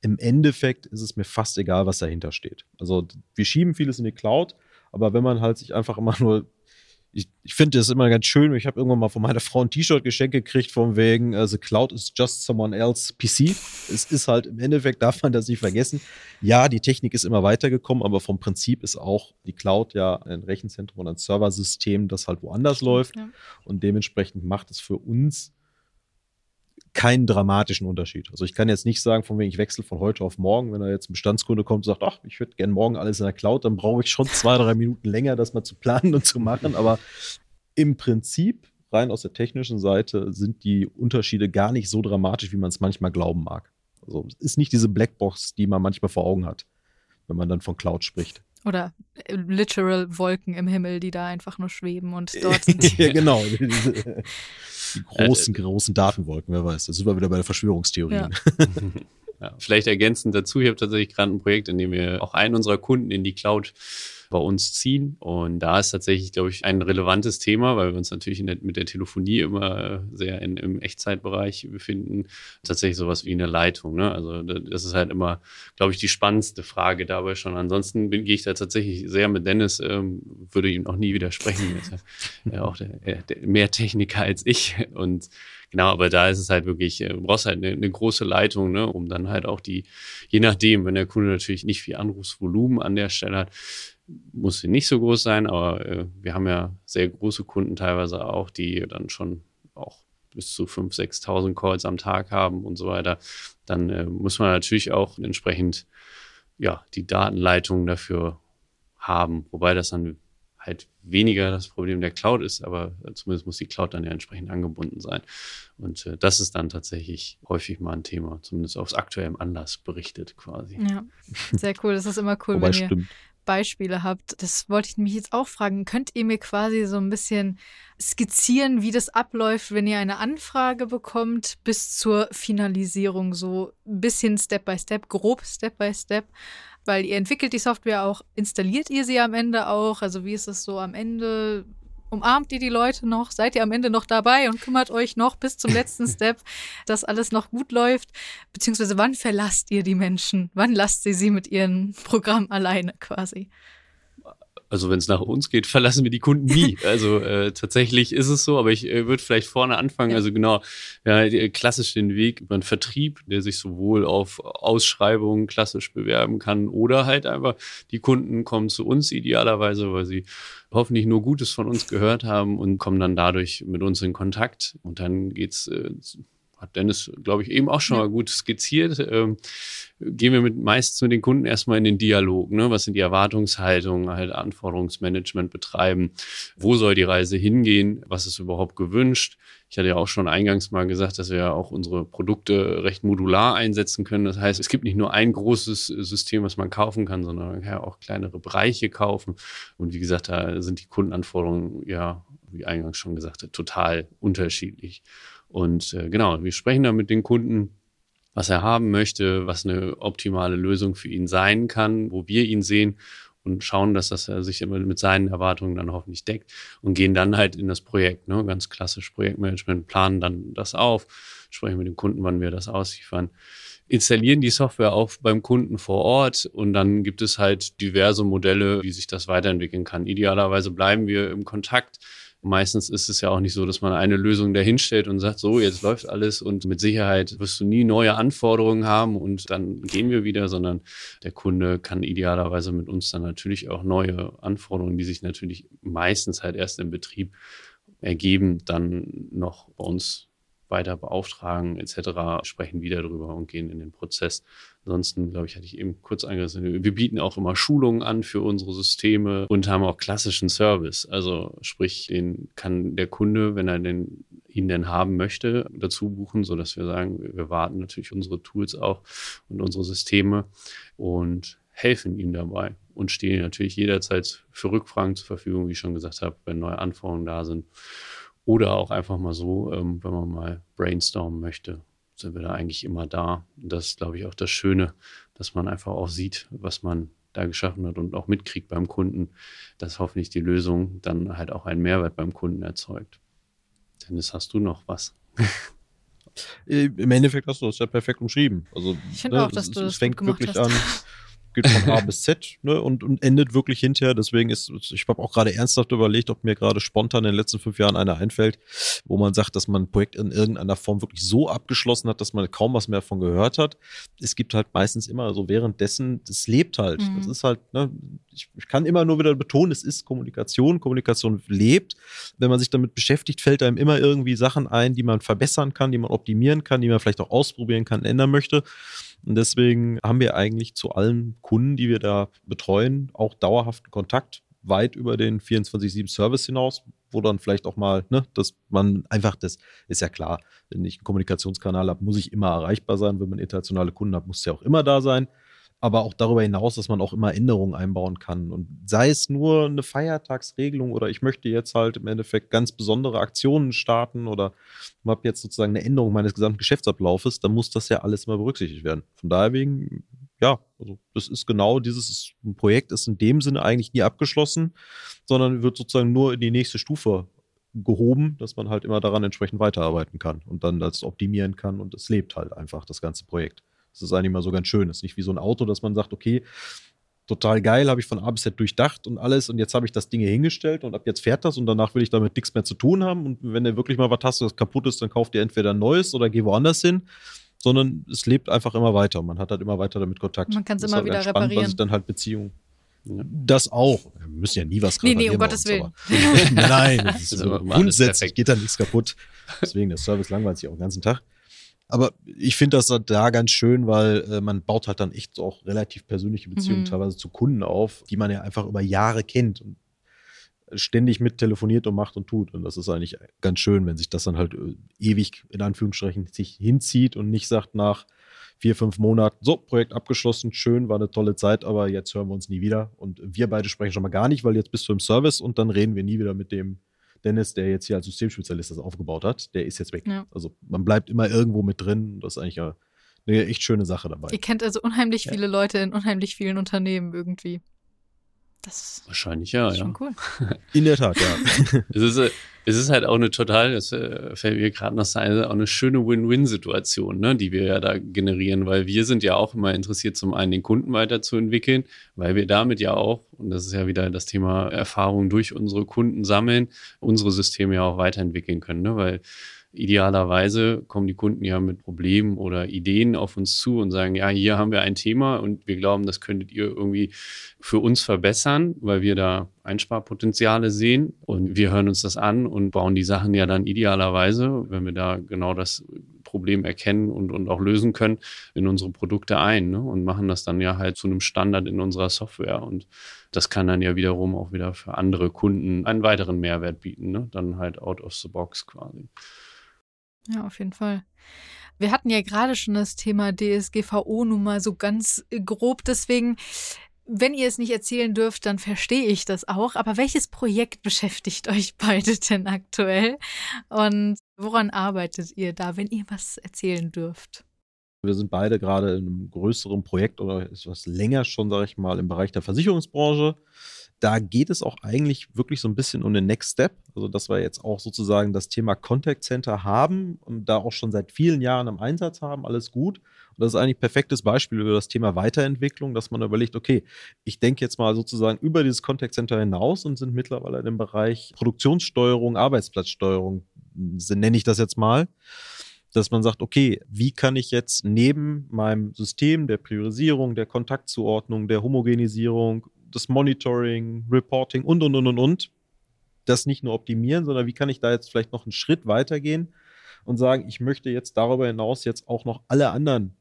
im Endeffekt ist es mir fast egal, was dahinter steht. Also wir schieben vieles in die Cloud, aber wenn man halt sich einfach immer nur ich, ich finde das immer ganz schön. Ich habe irgendwann mal von meiner Frau ein T-Shirt geschenkt gekriegt, von wegen, also Cloud is just someone else PC. Es ist halt im Endeffekt, darf man das nicht vergessen. Ja, die Technik ist immer weitergekommen, aber vom Prinzip ist auch die Cloud ja ein Rechenzentrum und ein Serversystem, das halt woanders läuft. Ja. Und dementsprechend macht es für uns keinen dramatischen Unterschied. Also ich kann jetzt nicht sagen, von wegen ich wechsle von heute auf morgen, wenn da jetzt ein Bestandskunde kommt und sagt, ach, ich würde gerne morgen alles in der Cloud, dann brauche ich schon zwei, drei Minuten länger, das mal zu planen und zu machen. Aber im Prinzip, rein aus der technischen Seite, sind die Unterschiede gar nicht so dramatisch, wie man es manchmal glauben mag. Also es ist nicht diese Blackbox, die man manchmal vor Augen hat, wenn man dann von Cloud spricht. Oder äh, literal Wolken im Himmel, die da einfach nur schweben und dort sind. ja, genau. Die großen, äh, großen Datenwolken, wer weiß. Das sind wir wieder bei der Verschwörungstheorien. Ja. ja, vielleicht ergänzend dazu, ich habe tatsächlich gerade ein Projekt, in dem wir auch einen unserer Kunden in die Cloud bei uns ziehen. Und da ist tatsächlich, glaube ich, ein relevantes Thema, weil wir uns natürlich der, mit der Telefonie immer sehr in, im Echtzeitbereich befinden. Tatsächlich sowas wie eine Leitung. Ne? Also das ist halt immer, glaube ich, die spannendste Frage dabei schon. Ansonsten bin, gehe ich da tatsächlich sehr mit Dennis, ähm, würde ihm auch nie widersprechen. Er ist auch der, der, mehr Techniker als ich. Und genau, aber da ist es halt wirklich, äh, du brauchst halt eine, eine, große Leitung, ne, um dann halt auch die, je nachdem, wenn der Kunde natürlich nicht viel Anrufsvolumen an der Stelle hat, muss sie nicht so groß sein, aber äh, wir haben ja sehr große Kunden teilweise auch, die dann schon auch bis zu 5.000, 6.000 Calls am Tag haben und so weiter, dann äh, muss man natürlich auch entsprechend ja, die Datenleitung dafür haben, wobei das dann halt weniger das Problem der Cloud ist, aber zumindest muss die Cloud dann ja entsprechend angebunden sein. Und äh, das ist dann tatsächlich häufig mal ein Thema, zumindest aus aktuellem Anlass berichtet quasi. Ja, sehr cool. Das ist immer cool, Wobei wenn ihr stimmt. Beispiele habt. Das wollte ich mich jetzt auch fragen. Könnt ihr mir quasi so ein bisschen skizzieren, wie das abläuft, wenn ihr eine Anfrage bekommt, bis zur Finalisierung, so ein bisschen Step by Step, grob Step by Step? Weil ihr entwickelt die Software auch, installiert ihr sie am Ende auch? Also wie ist es so am Ende? Umarmt ihr die Leute noch? Seid ihr am Ende noch dabei und kümmert euch noch bis zum letzten Step, dass alles noch gut läuft? Beziehungsweise wann verlasst ihr die Menschen? Wann lasst ihr sie mit ihrem Programm alleine quasi? Also wenn es nach uns geht, verlassen wir die Kunden nie. Also äh, tatsächlich ist es so, aber ich äh, würde vielleicht vorne anfangen. Ja. Also genau, ja, die- klassisch den Weg über einen Vertrieb, der sich sowohl auf Ausschreibungen klassisch bewerben kann oder halt einfach die Kunden kommen zu uns idealerweise, weil sie hoffentlich nur Gutes von uns gehört haben und kommen dann dadurch mit uns in Kontakt. Und dann geht's äh, hat Dennis, glaube ich, eben auch schon Ja. mal gut skizziert. Ähm, gehen wir mit meistens mit den Kunden erstmal in den Dialog. Ne? Was sind die Erwartungshaltungen, halt Anforderungsmanagement betreiben? Wo soll die Reise hingehen? Was ist überhaupt gewünscht? Ich hatte ja auch schon eingangs mal gesagt, dass wir ja auch unsere Produkte recht modular einsetzen können. Das heißt, es gibt nicht nur ein großes System, was man kaufen kann, sondern man kann ja auch kleinere Bereiche kaufen. Und wie gesagt, da sind die Kundenanforderungen ja, wie eingangs schon gesagt, total unterschiedlich. Und äh, genau, wir sprechen da mit den Kunden, was er haben möchte, was eine optimale Lösung für ihn sein kann, wo wir ihn sehen und schauen, dass das er sich immer mit seinen Erwartungen dann hoffentlich deckt und gehen dann halt in das Projekt, ne? ganz klassisch Projektmanagement, planen dann das auf, sprechen mit dem Kunden, wann wir das ausliefern, installieren die Software auch beim Kunden vor Ort und dann gibt es halt diverse Modelle, wie sich das weiterentwickeln kann. Idealerweise bleiben wir im Kontakt. Meistens ist es ja auch nicht so, dass man eine Lösung dahinstellt und sagt, so, jetzt läuft alles und mit Sicherheit wirst du nie neue Anforderungen haben und dann gehen wir wieder, sondern der Kunde kann idealerweise mit uns dann natürlich auch neue Anforderungen, die sich natürlich meistens halt erst im Betrieb ergeben, dann noch bei uns weiter beauftragen etc., sprechen wieder drüber und gehen in den Prozess. Ansonsten, glaube ich, hatte ich eben kurz angerissen, wir bieten auch immer Schulungen an für unsere Systeme und haben auch klassischen Service. Also sprich, den kann der Kunde, wenn er den, ihn denn haben möchte, dazu buchen, sodass wir sagen, wir warten natürlich unsere Tools auch und unsere Systeme und helfen ihm dabei und stehen natürlich jederzeit für Rückfragen zur Verfügung, wie ich schon gesagt habe, wenn neue Anforderungen da sind. Oder auch einfach mal so, ähm, wenn man mal brainstormen möchte, sind wir da eigentlich immer da. Und das ist, glaube ich, auch das Schöne, dass man einfach auch sieht, was man da geschaffen hat und auch mitkriegt beim Kunden, dass hoffentlich die Lösung dann halt auch einen Mehrwert beim Kunden erzeugt. Dennis, hast du noch was? Im Endeffekt hast du das ja perfekt umschrieben. Also, Ich finde auch, dass es, du es das fängt gut gemacht wirklich hast. an, geht von A bis Z ne, und, und endet wirklich hinterher. Deswegen ist, ich habe auch gerade ernsthaft überlegt, ob mir gerade spontan in den letzten fünf Jahren einer einfällt, wo man sagt, dass man ein Projekt in irgendeiner Form wirklich so abgeschlossen hat, dass man kaum was mehr davon gehört hat. Es gibt halt meistens immer so währenddessen, das lebt halt. Mhm. Das ist halt, ne, ich, ich kann immer nur wieder betonen, es ist Kommunikation. Kommunikation lebt. Wenn man sich damit beschäftigt, fällt einem immer irgendwie Sachen ein, die man verbessern kann, die man optimieren kann, die man vielleicht auch ausprobieren kann, ändern möchte. Und deswegen haben wir eigentlich zu allen Kunden, die wir da betreuen, auch dauerhaften Kontakt weit über den 24-7-Service hinaus, wo dann vielleicht auch mal, ne, dass man einfach, das ist ja klar, wenn ich einen Kommunikationskanal habe, muss ich immer erreichbar sein. Wenn man internationale Kunden hat, muss der auch immer da sein. Aber auch darüber hinaus, dass man auch immer Änderungen einbauen kann. Und sei es nur eine Feiertagsregelung oder ich möchte jetzt halt im Endeffekt ganz besondere Aktionen starten oder habe jetzt sozusagen eine Änderung meines gesamten Geschäftsablaufes, dann muss das ja alles immer berücksichtigt werden. Von daher wegen, ja, also das ist genau dieses Projekt ist in dem Sinne eigentlich nie abgeschlossen, sondern wird sozusagen nur in die nächste Stufe gehoben, dass man halt immer daran entsprechend weiterarbeiten kann und dann das optimieren kann und es lebt halt einfach das ganze Projekt. Das ist eigentlich mal so ganz schön. Das ist nicht wie so ein Auto, dass man sagt, okay, total geil, habe ich von A bis Z durchdacht und alles und jetzt habe ich das Ding hier hingestellt und ab jetzt fährt das und danach will ich damit nichts mehr zu tun haben und wenn du wirklich mal was hast, das kaputt ist, dann kauft ihr entweder ein neues oder geh woanders hin, sondern es lebt einfach immer weiter. Man hat halt immer weiter damit Kontakt. Man Das ist immer halt wieder spannend, reparieren. Sich dann halt Beziehungen das auch. müssen ja nie was Nee, nee, um reparieren Gottes Willen. Nein, das ist grundsätzlich geht da nichts kaputt. Deswegen, der Service langweilt sich auch den ganzen Tag. Aber ich finde das da ganz schön, weil äh, man baut halt dann echt auch relativ persönliche Beziehungen Mhm. teilweise zu Kunden auf, die man ja einfach über Jahre kennt und ständig mit telefoniert und macht und tut. Und das ist eigentlich ganz schön, wenn sich das dann halt äh, ewig in Anführungsstrichen sich hinzieht und nicht sagt nach vier, fünf Monaten, so, Projekt abgeschlossen, schön, war eine tolle Zeit, aber jetzt hören wir uns nie wieder. Und wir beide sprechen schon mal gar nicht, weil jetzt bist du im Service und dann reden wir nie wieder mit dem Dennis, der jetzt hier als Systemspezialist das aufgebaut hat. Der ist jetzt weg. Ja. Also man bleibt immer irgendwo mit drin. Das ist eigentlich eine echt schöne Sache dabei. Ihr kennt also unheimlich Ja. viele Leute in unheimlich vielen Unternehmen irgendwie. Das Wahrscheinlich ja, ist ja. schon cool. In der Tat, ja. Es ist, es ist halt auch eine total, das äh, fällt mir gerade noch so ein, auch eine schöne Win-Win-Situation, ne, die wir ja da generieren, weil wir sind ja auch immer interessiert, zum einen den Kunden weiterzuentwickeln, weil wir damit ja auch, und das ist ja wieder das Thema Erfahrung durch unsere Kunden sammeln, unsere Systeme ja auch weiterentwickeln können, ne, weil idealerweise kommen die Kunden ja mit Problemen oder Ideen auf uns zu und sagen, ja, hier haben wir ein Thema und wir glauben, das könntet ihr irgendwie für uns verbessern, weil wir da Einsparpotenziale sehen und wir hören uns das an und bauen die Sachen ja dann idealerweise, wenn wir da genau das Problem erkennen und, und auch lösen können, in unsere Produkte ein ne? und machen das dann ja halt zu einem Standard in unserer Software und das kann dann ja wiederum auch wieder für andere Kunden einen weiteren Mehrwert bieten, ne? dann halt out of the box quasi. Ja, auf jeden Fall. Wir hatten ja gerade schon das Thema DSGVO nun mal so ganz äh, grob, deswegen, wenn ihr es nicht erzählen dürft, dann verstehe ich das auch. Aber welches Projekt beschäftigt euch beide denn aktuell? Und woran arbeitet ihr da, wenn ihr was erzählen dürft? Wir sind beide gerade in einem größeren Projekt oder etwas länger schon, sage ich mal, im Bereich der Versicherungsbranche. Da geht es auch eigentlich wirklich so ein bisschen um den Next Step. Also, dass wir jetzt auch sozusagen das Thema Contact Center haben und da auch schon seit vielen Jahren im Einsatz haben, alles gut. Und das ist eigentlich ein perfektes Beispiel über das Thema Weiterentwicklung, dass man überlegt, okay, ich denke jetzt mal sozusagen über dieses Contact Center hinaus und sind mittlerweile im Bereich Produktionssteuerung, Arbeitsplatzsteuerung, nenne ich das jetzt mal dass man sagt, okay, wie kann ich jetzt neben meinem System der Priorisierung, der Kontaktzuordnung, der Homogenisierung, des Monitoring, Reporting und, und, und, und, und, das nicht nur optimieren, sondern wie kann ich da jetzt vielleicht noch einen Schritt weitergehen und sagen, ich möchte jetzt darüber hinaus jetzt auch noch alle anderen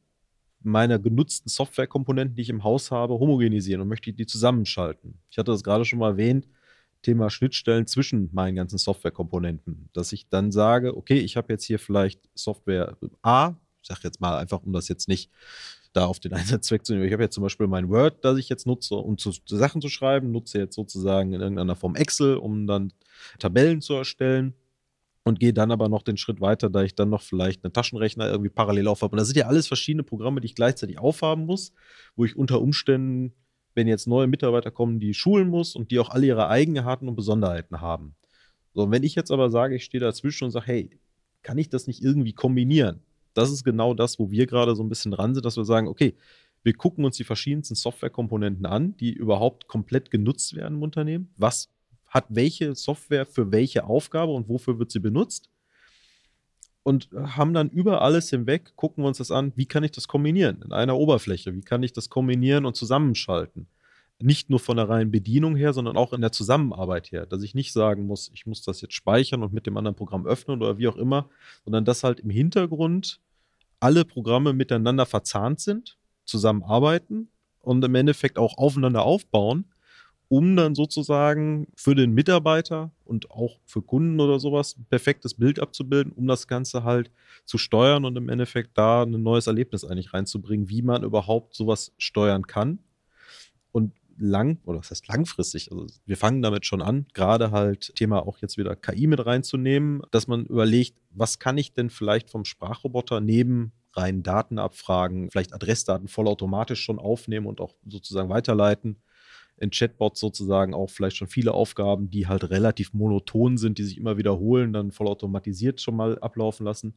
meiner genutzten Softwarekomponenten, die ich im Haus habe, homogenisieren und möchte die zusammenschalten. Ich hatte das gerade schon mal erwähnt, Thema Schnittstellen zwischen meinen ganzen Softwarekomponenten, dass ich dann sage, okay, ich habe jetzt hier vielleicht Software A, ich sage jetzt mal einfach, um das jetzt nicht da auf den Einsatzzweck zu nehmen. Ich habe jetzt zum Beispiel mein Word, das ich jetzt nutze, um zu, zu Sachen zu schreiben, nutze jetzt sozusagen in irgendeiner Form Excel, um dann Tabellen zu erstellen und gehe dann aber noch den Schritt weiter, da ich dann noch vielleicht einen Taschenrechner irgendwie parallel aufhabe. Und das sind ja alles verschiedene Programme, die ich gleichzeitig aufhaben muss, wo ich unter Umständen wenn jetzt neue Mitarbeiter kommen, die schulen muss und die auch alle ihre Eigenheiten und Besonderheiten haben. So, und wenn ich jetzt aber sage, ich stehe dazwischen und sage, hey, kann ich das nicht irgendwie kombinieren? Das ist genau das, wo wir gerade so ein bisschen dran sind, dass wir sagen, okay, wir gucken uns die verschiedensten Softwarekomponenten an, die überhaupt komplett genutzt werden im Unternehmen. Was hat welche Software für welche Aufgabe und wofür wird sie benutzt? und haben dann über alles hinweg, gucken wir uns das an, wie kann ich das kombinieren in einer Oberfläche, wie kann ich das kombinieren und zusammenschalten. Nicht nur von der reinen Bedienung her, sondern auch in der Zusammenarbeit her, dass ich nicht sagen muss, ich muss das jetzt speichern und mit dem anderen Programm öffnen oder wie auch immer, sondern dass halt im Hintergrund alle Programme miteinander verzahnt sind, zusammenarbeiten und im Endeffekt auch aufeinander aufbauen, um dann sozusagen für den Mitarbeiter und auch für Kunden oder sowas ein perfektes Bild abzubilden, um das Ganze halt zu steuern und im Endeffekt da ein neues Erlebnis eigentlich reinzubringen, wie man überhaupt sowas steuern kann. Und lang, oder was heißt langfristig, also wir fangen damit schon an, gerade halt Thema auch jetzt wieder KI mit reinzunehmen, dass man überlegt, was kann ich denn vielleicht vom Sprachroboter neben reinen Datenabfragen, vielleicht Adressdaten vollautomatisch schon aufnehmen und auch sozusagen weiterleiten in Chatbots sozusagen auch vielleicht schon viele Aufgaben, die halt relativ monoton sind, die sich immer wiederholen, dann vollautomatisiert schon mal ablaufen lassen.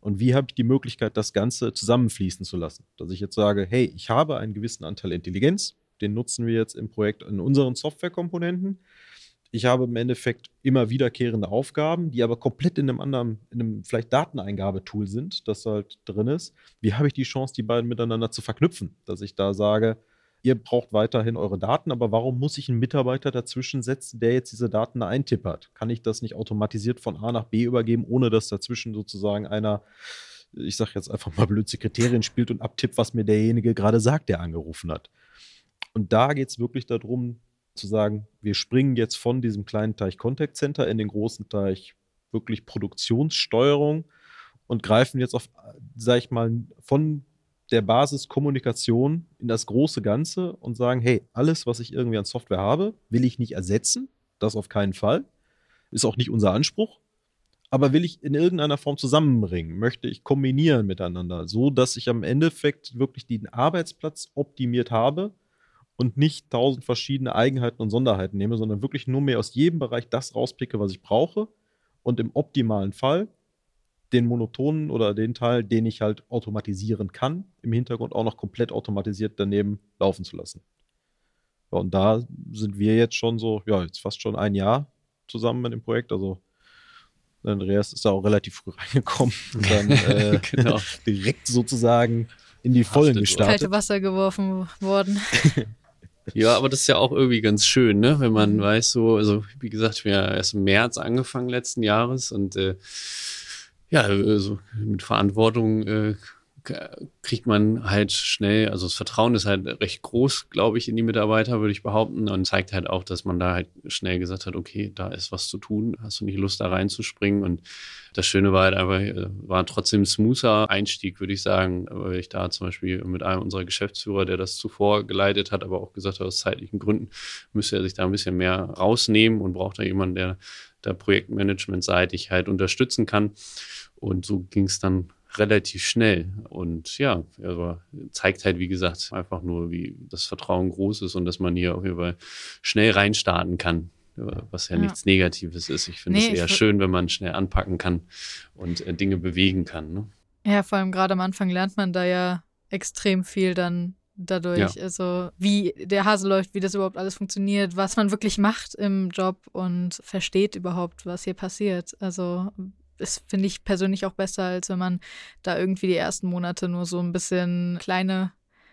Und wie habe ich die Möglichkeit, das Ganze zusammenfließen zu lassen? Dass ich jetzt sage, hey, ich habe einen gewissen Anteil Intelligenz, den nutzen wir jetzt im Projekt in unseren Softwarekomponenten. Ich habe im Endeffekt immer wiederkehrende Aufgaben, die aber komplett in einem anderen, in einem vielleicht Dateneingabetool sind, das halt drin ist. Wie habe ich die Chance, die beiden miteinander zu verknüpfen? Dass ich da sage, ihr braucht weiterhin eure Daten, aber warum muss ich einen Mitarbeiter dazwischen setzen, der jetzt diese Daten eintippert? Kann ich das nicht automatisiert von A nach B übergeben, ohne dass dazwischen sozusagen einer, ich sage jetzt einfach mal blöd, Sekretärin spielt und abtippt, was mir derjenige gerade sagt, der angerufen hat? Und da geht es wirklich darum, zu sagen, wir springen jetzt von diesem kleinen Teich Contact Center in den großen Teich wirklich Produktionssteuerung und greifen jetzt auf, sag ich mal, von der Basis Kommunikation in das große Ganze und sagen, hey, alles, was ich irgendwie an Software habe, will ich nicht ersetzen. Das auf keinen Fall. Ist auch nicht unser Anspruch. Aber will ich in irgendeiner Form zusammenbringen, möchte ich kombinieren miteinander, so dass ich am Endeffekt wirklich den Arbeitsplatz optimiert habe und nicht tausend verschiedene Eigenheiten und Sonderheiten nehme, sondern wirklich nur mehr aus jedem Bereich das rauspicke, was ich brauche und im optimalen Fall den monotonen oder den Teil, den ich halt automatisieren kann, im Hintergrund auch noch komplett automatisiert daneben laufen zu lassen. Ja, und da sind wir jetzt schon so, ja, jetzt fast schon ein Jahr zusammen mit dem Projekt. Also Andreas ist da auch relativ früh reingekommen und dann äh, genau. direkt sozusagen in die Vollen gestartet. Kalte Wasser geworfen worden. Ja, aber das ist ja auch irgendwie ganz schön, ne? wenn man mhm. weiß, so, also wie gesagt, wir haben erst im März angefangen letzten Jahres und äh, ja, also mit Verantwortung äh, kriegt man halt schnell, also das Vertrauen ist halt recht groß, glaube ich, in die Mitarbeiter, würde ich behaupten, und zeigt halt auch, dass man da halt schnell gesagt hat, okay, da ist was zu tun, hast du nicht Lust da reinzuspringen und das Schöne war halt einfach, äh, war trotzdem smoother Einstieg, würde ich sagen, weil ich da zum Beispiel mit einem unserer Geschäftsführer, der das zuvor geleitet hat, aber auch gesagt hat, aus zeitlichen Gründen müsste er sich da ein bisschen mehr rausnehmen und braucht da jemanden, der da projektmanagementseitig halt unterstützen kann. Und so ging es dann relativ schnell. Und ja, also zeigt halt, wie gesagt, einfach nur, wie das Vertrauen groß ist und dass man hier auf jeden Fall schnell reinstarten kann. Was ja, ja. nichts Negatives ist. Ich finde nee, es eher schön, wenn man schnell anpacken kann und äh, Dinge bewegen kann. Ne? Ja, vor allem gerade am Anfang lernt man da ja extrem viel dann dadurch. Ja. Also wie der Hase läuft, wie das überhaupt alles funktioniert, was man wirklich macht im Job und versteht überhaupt, was hier passiert. Also ist, finde ich persönlich auch besser, als wenn man da irgendwie die ersten Monate nur so ein bisschen kleine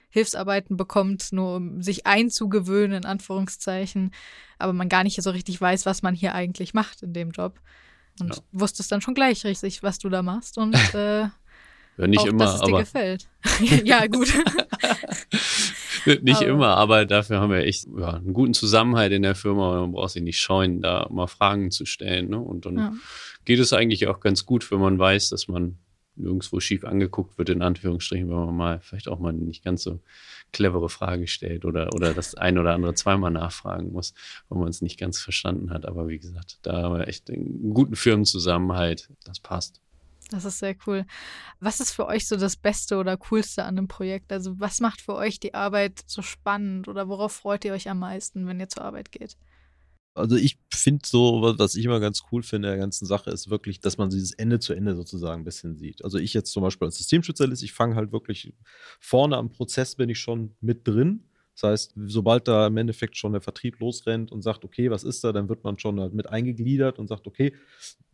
Hilfsarbeiten bekommt, nur um sich einzugewöhnen, in Anführungszeichen, aber man gar nicht so richtig weiß, was man hier eigentlich macht in dem Job. Und ja. wusstest dann schon gleich richtig, was du da machst und äh, ja, nicht auch, immer, dass es aber dir gefällt. ja, gut. nicht aber. immer, aber dafür haben wir echt ja, einen guten Zusammenhalt in der Firma und man braucht sich nicht scheuen, da mal Fragen zu stellen. Ne? Und dann ja geht es eigentlich auch ganz gut, wenn man weiß, dass man nirgendwo schief angeguckt wird, in Anführungsstrichen, wenn man mal vielleicht auch mal nicht ganz so clevere Frage stellt oder, oder das ein oder andere zweimal nachfragen muss, wenn man es nicht ganz verstanden hat. Aber wie gesagt, da haben wir echt einen guten Firmenzusammenhalt. Das passt. Das ist sehr cool. Was ist für euch so das Beste oder Coolste an dem Projekt? Also was macht für euch die Arbeit so spannend oder worauf freut ihr euch am meisten, wenn ihr zur Arbeit geht? Also ich finde so, was ich immer ganz cool finde der ganzen Sache, ist wirklich, dass man dieses Ende zu Ende sozusagen ein bisschen sieht. Also ich jetzt zum Beispiel als Systemspezialist, ich fange halt wirklich vorne am Prozess bin ich schon mit drin das heißt, sobald da im Endeffekt schon der Vertrieb losrennt und sagt, okay, was ist da, dann wird man schon halt mit eingegliedert und sagt, okay,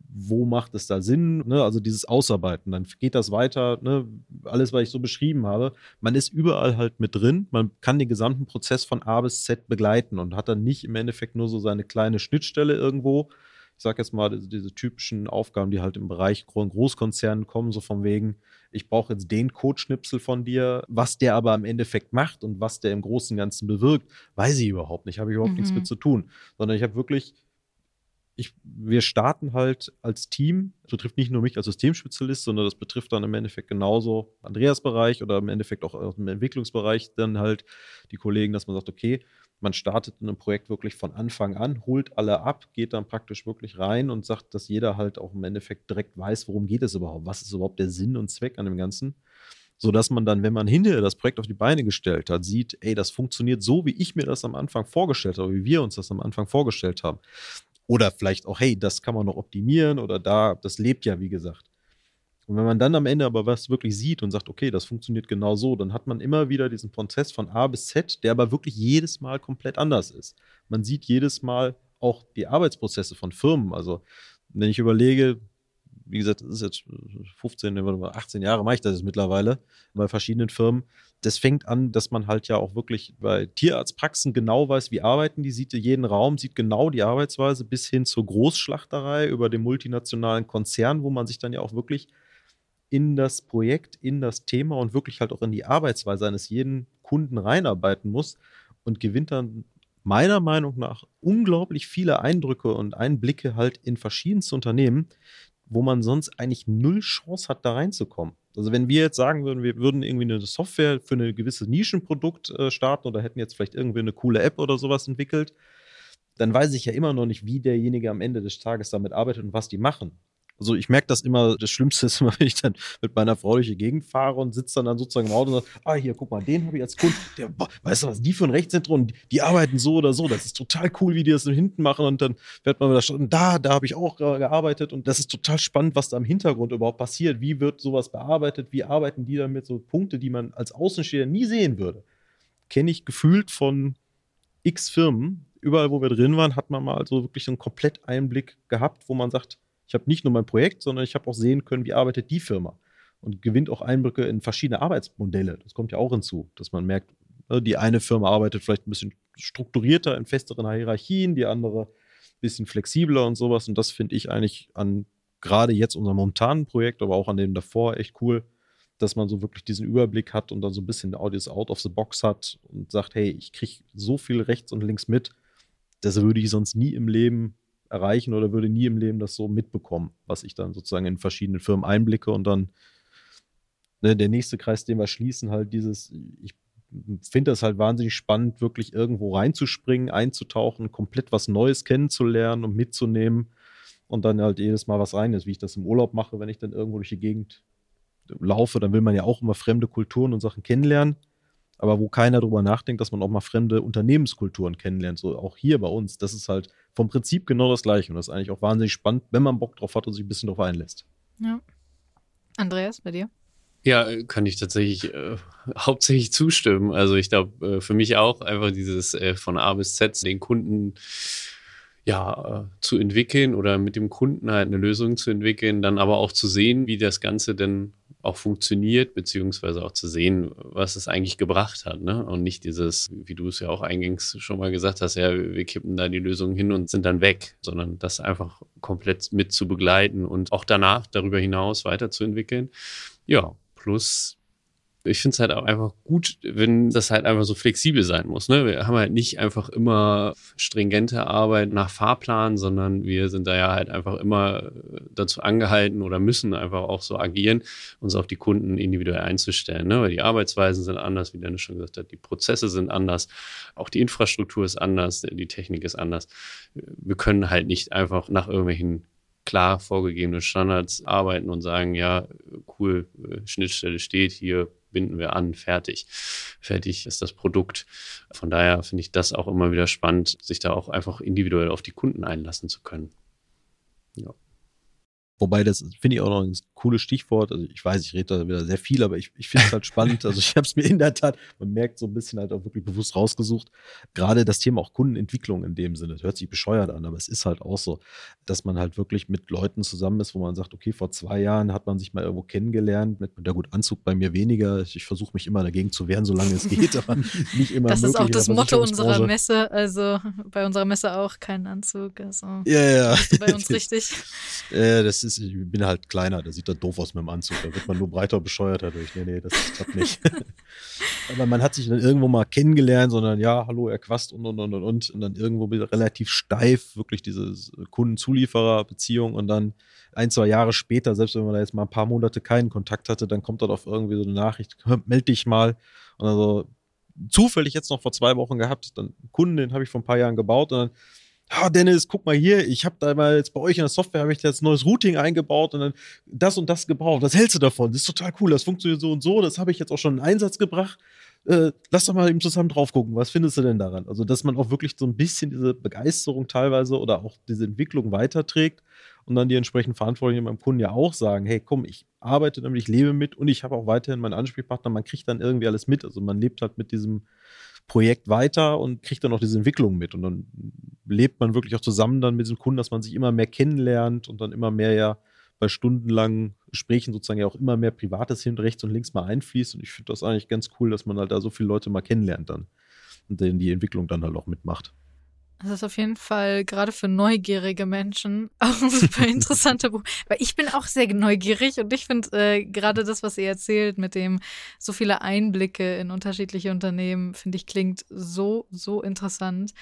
wo macht es da Sinn? Ne? Also dieses Ausarbeiten, dann geht das weiter, ne? alles, was ich so beschrieben habe. Man ist überall halt mit drin, man kann den gesamten Prozess von A bis Z begleiten und hat dann nicht im Endeffekt nur so seine kleine Schnittstelle irgendwo. Ich sage jetzt mal, diese, typischen Aufgaben, die halt im Bereich Großkonzernen kommen, so von wegen, ich brauche jetzt den Codeschnipsel von dir, was der aber im Endeffekt macht und was der im Großen und Ganzen bewirkt, weiß ich überhaupt nicht, habe ich überhaupt mhm. nichts mit zu tun, sondern ich habe wirklich ich, wir starten halt als Team, das betrifft nicht nur mich als Systemspezialist, sondern das betrifft dann im Endeffekt genauso Andreas Bereich oder im Endeffekt auch dem Entwicklungsbereich dann halt die Kollegen, dass man sagt, okay, man startet in einem Projekt wirklich von Anfang an, holt alle ab, geht dann praktisch wirklich rein und sagt, dass jeder halt auch im Endeffekt direkt weiß, worum geht es überhaupt, was ist überhaupt der Sinn und Zweck an dem Ganzen, sodass man dann, wenn man hinterher das Projekt auf die Beine gestellt hat, sieht, ey, das funktioniert so, wie ich mir das am Anfang vorgestellt habe, wie wir uns das am Anfang vorgestellt haben. Oder vielleicht auch, hey, das kann man noch optimieren oder da, das lebt ja, wie gesagt. Und wenn man dann am Ende aber was wirklich sieht und sagt, okay, das funktioniert genau so, dann hat man immer wieder diesen Prozess von A bis Z, der aber wirklich jedes Mal komplett anders ist. Man sieht jedes Mal auch die Arbeitsprozesse von Firmen. Also, wenn ich überlege, wie gesagt, das ist jetzt 15, 18 Jahre mache ich das jetzt mittlerweile bei verschiedenen Firmen, das fängt an, dass man halt ja auch wirklich bei Tierarztpraxen genau weiß, wie arbeiten die, sieht jeden Raum, sieht genau die Arbeitsweise bis hin zur Großschlachterei über den multinationalen Konzern, wo man sich dann ja auch wirklich in das Projekt, in das Thema und wirklich halt auch in die Arbeitsweise eines jeden Kunden reinarbeiten muss und gewinnt dann meiner Meinung nach unglaublich viele Eindrücke und Einblicke halt in verschiedenste Unternehmen, wo man sonst eigentlich null Chance hat, da reinzukommen. Also wenn wir jetzt sagen würden, wir würden irgendwie eine Software für ein gewisses Nischenprodukt äh, starten oder hätten jetzt vielleicht irgendwie eine coole App oder sowas entwickelt, dann weiß ich ja immer noch nicht, wie derjenige am Ende des Tages damit arbeitet und was die machen. Also ich merke das immer, das Schlimmste ist immer, wenn ich dann mit meiner Frau durch die Gegend fahre und sitze dann, dann sozusagen im Auto und sage, ah, hier, guck mal, den habe ich als Kunde. Der, boah, weißt du was, die für ein Rechtszentrum, die, die, arbeiten so oder so. Das ist total cool, wie die das hinten machen. Und dann wird man wieder und da, da habe ich auch gearbeitet. Und das ist total spannend, was da im Hintergrund überhaupt passiert. Wie wird sowas bearbeitet? Wie arbeiten die damit? So Punkte, die man als Außensteher nie sehen würde. Kenne ich gefühlt von x Firmen. Überall, wo wir drin waren, hat man mal so wirklich einen Kompletteinblick gehabt, wo man sagt, ich habe nicht nur mein Projekt, sondern ich habe auch sehen können, wie arbeitet die Firma und gewinnt auch Einblicke in verschiedene Arbeitsmodelle. Das kommt ja auch hinzu, dass man merkt, ne, die eine Firma arbeitet vielleicht ein bisschen strukturierter in festeren Hierarchien, die andere ein bisschen flexibler und sowas. Und das finde ich eigentlich an gerade jetzt unserem momentanen Projekt, aber auch an dem davor echt cool, dass man so wirklich diesen Überblick hat und dann so ein bisschen das Out of the Box hat und sagt, hey, ich kriege so viel rechts und links mit, das würde ich sonst nie im Leben erreichen oder würde nie im Leben das so mitbekommen, was ich dann sozusagen in verschiedenen Firmen einblicke und dann ne, der nächste Kreis, den wir schließen, halt dieses, ich finde das halt wahnsinnig spannend, wirklich irgendwo reinzuspringen, einzutauchen, komplett was Neues kennenzulernen und mitzunehmen und dann halt jedes Mal was rein ist, wie ich das im Urlaub mache, wenn ich dann irgendwo durch die Gegend laufe, dann will man ja auch immer fremde Kulturen und Sachen kennenlernen aber wo keiner drüber nachdenkt, dass man auch mal fremde Unternehmenskulturen kennenlernt. So auch hier bei uns. Das ist halt vom Prinzip genau das Gleiche. Und das ist eigentlich auch wahnsinnig spannend, wenn man Bock drauf hat und sich ein bisschen drauf einlässt. Ja. Andreas, bei dir? Ja, kann ich tatsächlich äh, hauptsächlich zustimmen. Also ich glaube, äh, für mich auch einfach dieses äh, von A bis Z den Kunden ja, äh, zu entwickeln oder mit dem Kunden halt eine Lösung zu entwickeln, dann aber auch zu sehen, wie das Ganze denn auch funktioniert, beziehungsweise auch zu sehen, was es eigentlich gebracht hat. Ne? Und nicht dieses, wie du es ja auch eingangs schon mal gesagt hast, ja, wir kippen da die Lösung hin und sind dann weg, sondern das einfach komplett mit zu begleiten und auch danach darüber hinaus weiterzuentwickeln. Ja, plus ich finde es halt auch einfach gut, wenn das halt einfach so flexibel sein muss. Ne? Wir haben halt nicht einfach immer stringente Arbeit nach Fahrplan, sondern wir sind da ja halt einfach immer dazu angehalten oder müssen einfach auch so agieren, uns auf die Kunden individuell einzustellen. Ne? Weil die Arbeitsweisen sind anders, wie Dennis schon gesagt hat, die Prozesse sind anders, auch die Infrastruktur ist anders, die Technik ist anders. Wir können halt nicht einfach nach irgendwelchen klar vorgegebenen Standards arbeiten und sagen, ja, cool, Schnittstelle steht hier, binden wir an, fertig. Fertig ist das Produkt. Von daher finde ich das auch immer wieder spannend, sich da auch einfach individuell auf die Kunden einlassen zu können. Ja. Wobei, das finde ich auch noch ein cooles Stichwort. Also ich weiß, ich rede da wieder sehr viel, aber ich, ich finde es halt spannend. Also ich habe es mir in der Tat, man merkt so ein bisschen halt auch wirklich bewusst rausgesucht. Gerade das Thema auch Kundenentwicklung in dem Sinne. Das hört sich bescheuert an, aber es ist halt auch so, dass man halt wirklich mit Leuten zusammen ist, wo man sagt, okay, vor zwei Jahren hat man sich mal irgendwo kennengelernt. Mit, der gut, Anzug bei mir weniger. Ich versuche mich immer dagegen zu wehren, solange es geht, aber nicht immer Das ist auch das Motto unserer Messe. Also bei unserer Messe auch kein Anzug. Also ja, ja. bei uns richtig. Ja, das ist, ich bin halt kleiner, der sieht dann doof aus mit dem Anzug. Da wird man nur breiter und bescheuerter durch. Nee, nee, das klappt nicht. Aber man hat sich dann irgendwo mal kennengelernt, sondern ja, hallo, er quast und und und und und. Und dann irgendwo relativ steif, wirklich diese Kunden-Zulieferer-Beziehung und dann ein, zwei Jahre später, selbst wenn man da jetzt mal ein paar Monate keinen Kontakt hatte, dann kommt dort auf irgendwie so eine Nachricht, meld dich mal. Und also zufällig jetzt noch vor zwei Wochen gehabt, dann einen Kunden, den habe ich vor ein paar Jahren gebaut und dann ah, Dennis, guck mal hier, ich habe da mal jetzt bei euch in der Software habe ich jetzt neues Routing eingebaut und dann das und das gebaut. Was hältst du davon? Das ist total cool, das funktioniert so und so, das habe ich jetzt auch schon in Einsatz gebracht. Äh, lass doch mal eben zusammen drauf gucken. Was findest du denn daran? Also, dass man auch wirklich so ein bisschen diese Begeisterung teilweise oder auch diese Entwicklung weiterträgt und dann die entsprechenden Verantwortlichen beim Kunden ja auch sagen, hey, komm, ich arbeite damit, ich lebe mit und ich habe auch weiterhin meinen Ansprechpartner, man kriegt dann irgendwie alles mit. Also man lebt halt mit diesem Projekt weiter und kriegt dann auch diese Entwicklung mit. Und dann lebt man wirklich auch zusammen dann mit diesem Kunden, dass man sich immer mehr kennenlernt und dann immer mehr ja bei stundenlangen Gesprächen sozusagen ja auch immer mehr Privates hin, rechts und links mal einfließt. Und ich finde das eigentlich ganz cool, dass man halt da so viele Leute mal kennenlernt dann und denen die Entwicklung dann halt auch mitmacht. Das ist auf jeden Fall gerade für neugierige Menschen auch ein super interessanter Buch. Weil ich bin auch sehr neugierig und ich finde äh, gerade das, was ihr erzählt, mit dem so viele Einblicke in unterschiedliche Unternehmen, finde ich, klingt so, so interessant.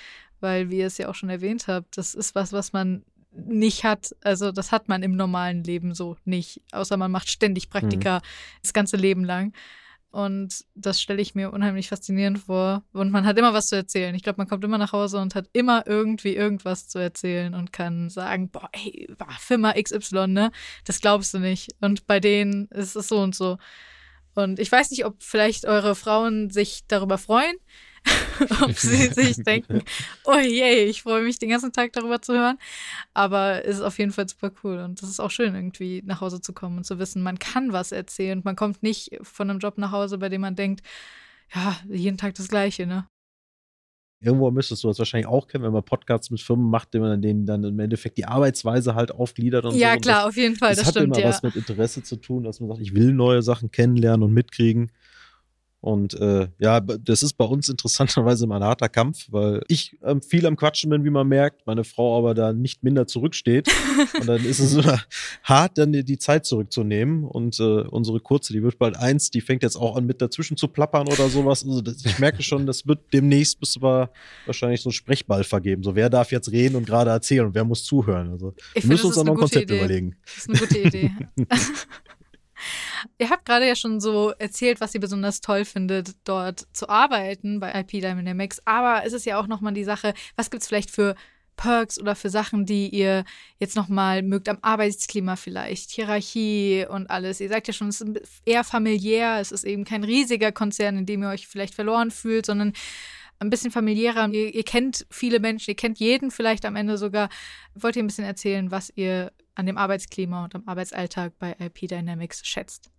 Weil, wie ihr es ja auch schon erwähnt habt, das ist was, was man nicht hat. Also, das hat man im normalen Leben so nicht. Außer man macht ständig Praktika mhm. das ganze Leben lang. Und das stelle ich mir unheimlich faszinierend vor. Und man hat immer was zu erzählen. Ich glaube, man kommt immer nach Hause und hat immer irgendwie irgendwas zu erzählen und kann sagen, boah, ey, Firma XY, ne? Das glaubst du nicht. Und bei denen ist es so und so. Und ich weiß nicht, ob vielleicht eure Frauen sich darüber freuen, ob sie sich denken, oh je, ich freue mich den ganzen Tag darüber zu hören. Aber es ist auf jeden Fall super cool und es ist auch schön, irgendwie nach Hause zu kommen und zu wissen, man kann was erzählen und man kommt nicht von einem Job nach Hause, bei dem man denkt, ja, jeden Tag das Gleiche, ne? Irgendwo müsstest du das wahrscheinlich auch kennen, wenn man Podcasts mit Firmen macht, denen man denen dann im Endeffekt die Arbeitsweise halt aufgliedert und ja, so. Ja, klar, das, auf jeden Fall. Das, das hat stimmt, immer ja. was mit Interesse zu tun, dass man sagt, ich will neue Sachen kennenlernen und mitkriegen. Und äh, ja, das ist bei uns interessanterweise mal ein harter Kampf, weil ich ähm, viel am Quatschen bin, wie man merkt, meine Frau aber da nicht minder zurücksteht. und dann ist es immer hart, dann die, die Zeit zurückzunehmen. Und äh, unsere Kurze, die wird bald eins, die fängt jetzt auch an, mit dazwischen zu plappern oder sowas. Also das, ich merke schon, das wird demnächst müssen wir wahrscheinlich so einen Sprechball vergeben. So, wer darf jetzt reden und gerade erzählen und wer muss zuhören? Also ich wir müssen uns auch noch ein Konzept Idee. überlegen. Das ist eine gute Idee. Ihr habt gerade ja schon so erzählt, was ihr besonders toll findet, dort zu arbeiten bei IP Dynamics. Aber es ist ja auch nochmal die Sache, was gibt es vielleicht für Perks oder für Sachen, die ihr jetzt nochmal mögt am Arbeitsklima vielleicht, Hierarchie und alles. Ihr sagt ja schon, es ist eher familiär, es ist eben kein riesiger Konzern, in dem ihr euch vielleicht verloren fühlt, sondern ein bisschen familiärer. Ihr, ihr kennt viele Menschen, ihr kennt jeden vielleicht am Ende sogar. Wollt ihr ein bisschen erzählen, was ihr an dem Arbeitsklima und am Arbeitsalltag bei IP Dynamics schätzt?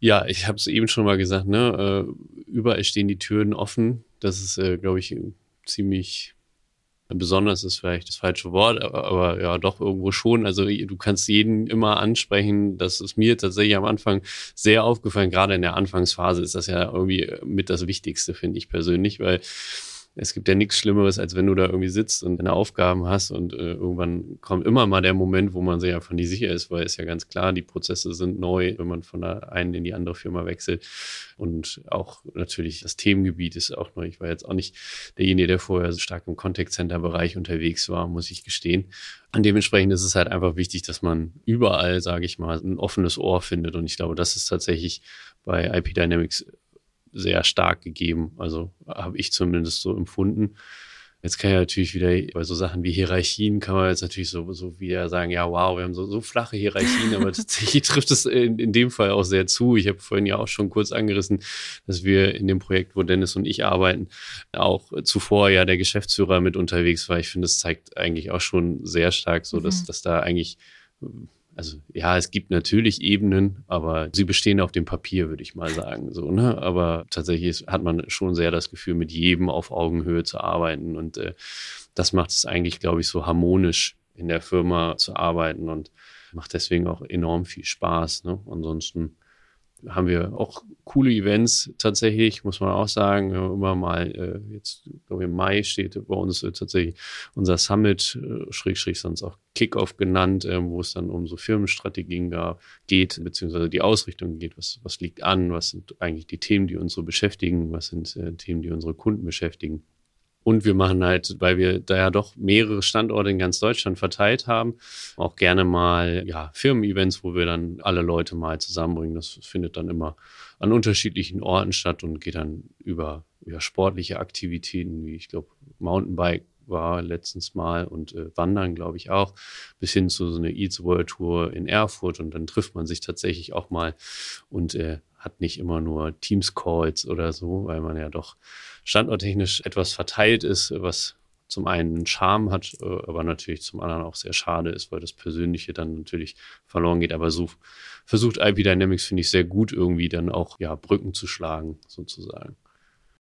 Ja, ich habe es eben schon mal gesagt, ne? Äh, überall stehen die Türen offen. Das ist, äh, glaube ich, ziemlich besonders ist vielleicht das falsche Wort, aber, aber, ja, doch irgendwo schon. Also du kannst jeden immer ansprechen. Das ist mir tatsächlich am Anfang sehr aufgefallen. Gerade in der Anfangsphase ist das ja irgendwie mit das Wichtigste, finde ich persönlich, weil es gibt ja nichts Schlimmeres, als wenn du da irgendwie sitzt und deine Aufgaben hast und äh, irgendwann kommt immer mal der Moment, wo man sich einfach nicht sicher ist, weil es ja ganz klar, die Prozesse sind neu, wenn man von der einen in die andere Firma wechselt. Und auch natürlich das Themengebiet ist auch neu. Ich war jetzt auch nicht derjenige, der vorher so stark im Contact Center Bereich unterwegs war, muss ich gestehen. Und dementsprechend ist es halt einfach wichtig, dass man überall, sage ich mal, ein offenes Ohr findet. Und ich glaube, das ist tatsächlich bei IP Dynamics sehr stark gegeben. Also habe ich zumindest so empfunden. Jetzt kann ja natürlich wieder bei so Sachen wie Hierarchien kann man jetzt natürlich so, so wieder sagen, ja, wow, wir haben so, so flache Hierarchien, aber tatsächlich trifft es in, in dem Fall auch sehr zu. Ich habe vorhin ja auch schon kurz angerissen, dass wir in dem Projekt, wo Dennis und ich arbeiten, auch zuvor ja der Geschäftsführer mit unterwegs war. Ich finde, das zeigt eigentlich auch schon sehr stark so, dass, mhm. dass da eigentlich also ja, es gibt natürlich Ebenen, aber sie bestehen auf dem Papier, würde ich mal sagen. So, ne? Aber tatsächlich hat man schon sehr das Gefühl, mit jedem auf Augenhöhe zu arbeiten. Und äh, das macht es eigentlich, glaube ich, so harmonisch in der Firma zu arbeiten und macht deswegen auch enorm viel Spaß. Ne? Ansonsten haben wir auch coole Events tatsächlich, muss man auch sagen. Immer mal, äh, jetzt glaube ich, im Mai steht bei uns äh, tatsächlich unser Summit, äh, Schrägstrich sonst auch Kickoff genannt, äh, wo es dann um so Firmenstrategien gar geht, beziehungsweise die Ausrichtung geht. Was, was liegt an? Was sind eigentlich die Themen, die uns so beschäftigen? Was sind Themen, die unsere Kunden beschäftigen? Und wir machen halt, weil wir da ja doch mehrere Standorte in ganz Deutschland verteilt haben, auch gerne mal ja, Firmen-Events, wo wir dann alle Leute mal zusammenbringen. Das findet dann immer an unterschiedlichen Orten statt und geht dann über, über sportliche Aktivitäten, wie ich glaube Mountainbike war letztens mal und äh, Wandern, glaube ich, auch, bis hin zu so einer Eats World Tour in Erfurt und dann trifft man sich tatsächlich auch mal und äh, hat nicht immer nur Teams-Calls oder so, weil man ja doch standorttechnisch etwas verteilt ist, was zum einen Charme hat, äh, aber natürlich zum anderen auch sehr schade ist, weil das Persönliche dann natürlich verloren geht. Aber so versucht IP Dynamics, finde ich, sehr gut irgendwie dann auch ja, Brücken zu schlagen, sozusagen.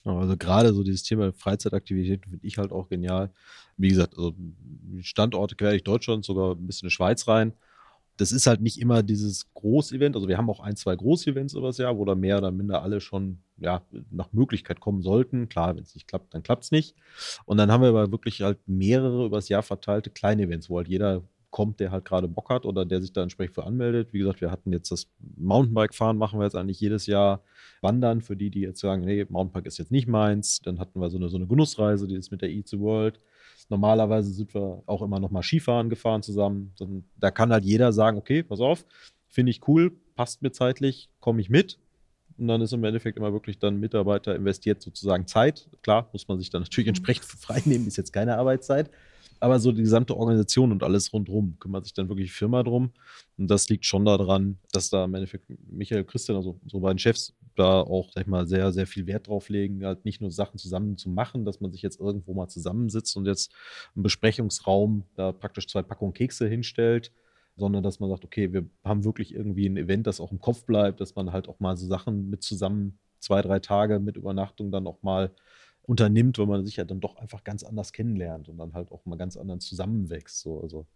Also gerade so dieses Thema Freizeitaktivitäten finde ich halt auch genial. Wie gesagt, also Standorte quer durch Deutschland, sogar ein bisschen in die Schweiz rein. das ist halt nicht immer dieses Großevent. Also wir haben auch ein, zwei Großevents übers Jahr, wo da mehr oder minder alle schon ja, nach Möglichkeit kommen sollten. Klar, wenn es nicht klappt, dann klappt es nicht. Und dann haben wir aber wirklich halt mehrere übers Jahr verteilte kleine Events, wo halt jeder kommt, der halt gerade Bock hat oder der sich da entsprechend für anmeldet. Wie gesagt, wir hatten jetzt das Mountainbike-Fahren, machen wir jetzt eigentlich jedes Jahr. Wandern, für die, die jetzt sagen, nee, Mountainbike ist jetzt nicht meins. Dann hatten wir so eine, so eine Genussreise, die ist mit der Eat the World. Normalerweise sind wir auch immer noch mal Skifahren gefahren zusammen. Dann, da kann halt jeder sagen, okay, pass auf, finde ich cool, passt mir zeitlich, komme ich mit. Und dann ist im Endeffekt immer wirklich dann Mitarbeiter investiert sozusagen Zeit. Klar, muss man sich dann natürlich entsprechend frei nehmen, ist jetzt keine Arbeitszeit aber so die gesamte Organisation und alles rundherum kümmert sich dann wirklich die Firma drum. Und das liegt schon daran, dass da im Endeffekt Michael Christian, also so beiden Chefs, da auch, sag ich mal, sehr, sehr viel Wert drauf legen, halt nicht nur Sachen zusammen zu machen, dass man sich jetzt irgendwo mal zusammensitzt und jetzt im Besprechungsraum da praktisch zwei Packungen Kekse hinstellt, sondern dass man sagt, okay, wir haben wirklich irgendwie ein Event, das auch im Kopf bleibt, dass man halt auch mal so Sachen mit zusammen zwei, drei Tage mit Übernachtung dann auch mal unternimmt, weil man sich ja dann doch einfach ganz anders kennenlernt und dann halt auch mal ganz anderen zusammenwächst. So, also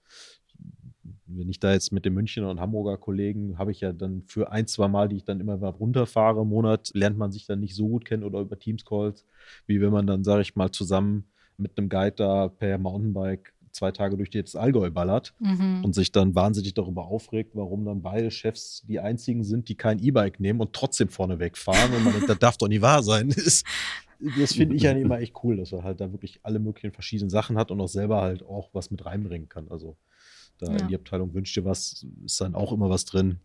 wenn ich da jetzt mit den Münchner und Hamburger Kollegen habe ich ja dann für ein, zwei Mal, die ich dann immer mal runterfahre im Monat, lernt man sich dann nicht so gut kennen oder über Teams-Calls, wie wenn man dann, sage ich mal, zusammen mit einem Guide da per Mountainbike zwei Tage durch das Allgäu ballert mhm. und sich dann wahnsinnig darüber aufregt, warum dann beide Chefs die einzigen sind, die kein E-Bike nehmen und trotzdem vorne wegfahren. Und man denkt, das darf doch nie wahr sein. Das, das finde ich ja immer echt cool, dass er halt da wirklich alle möglichen verschiedenen Sachen hat und auch selber halt auch was mit reinbringen kann. Also da ja. in die Abteilung wünscht dir was, ist dann auch immer was drin.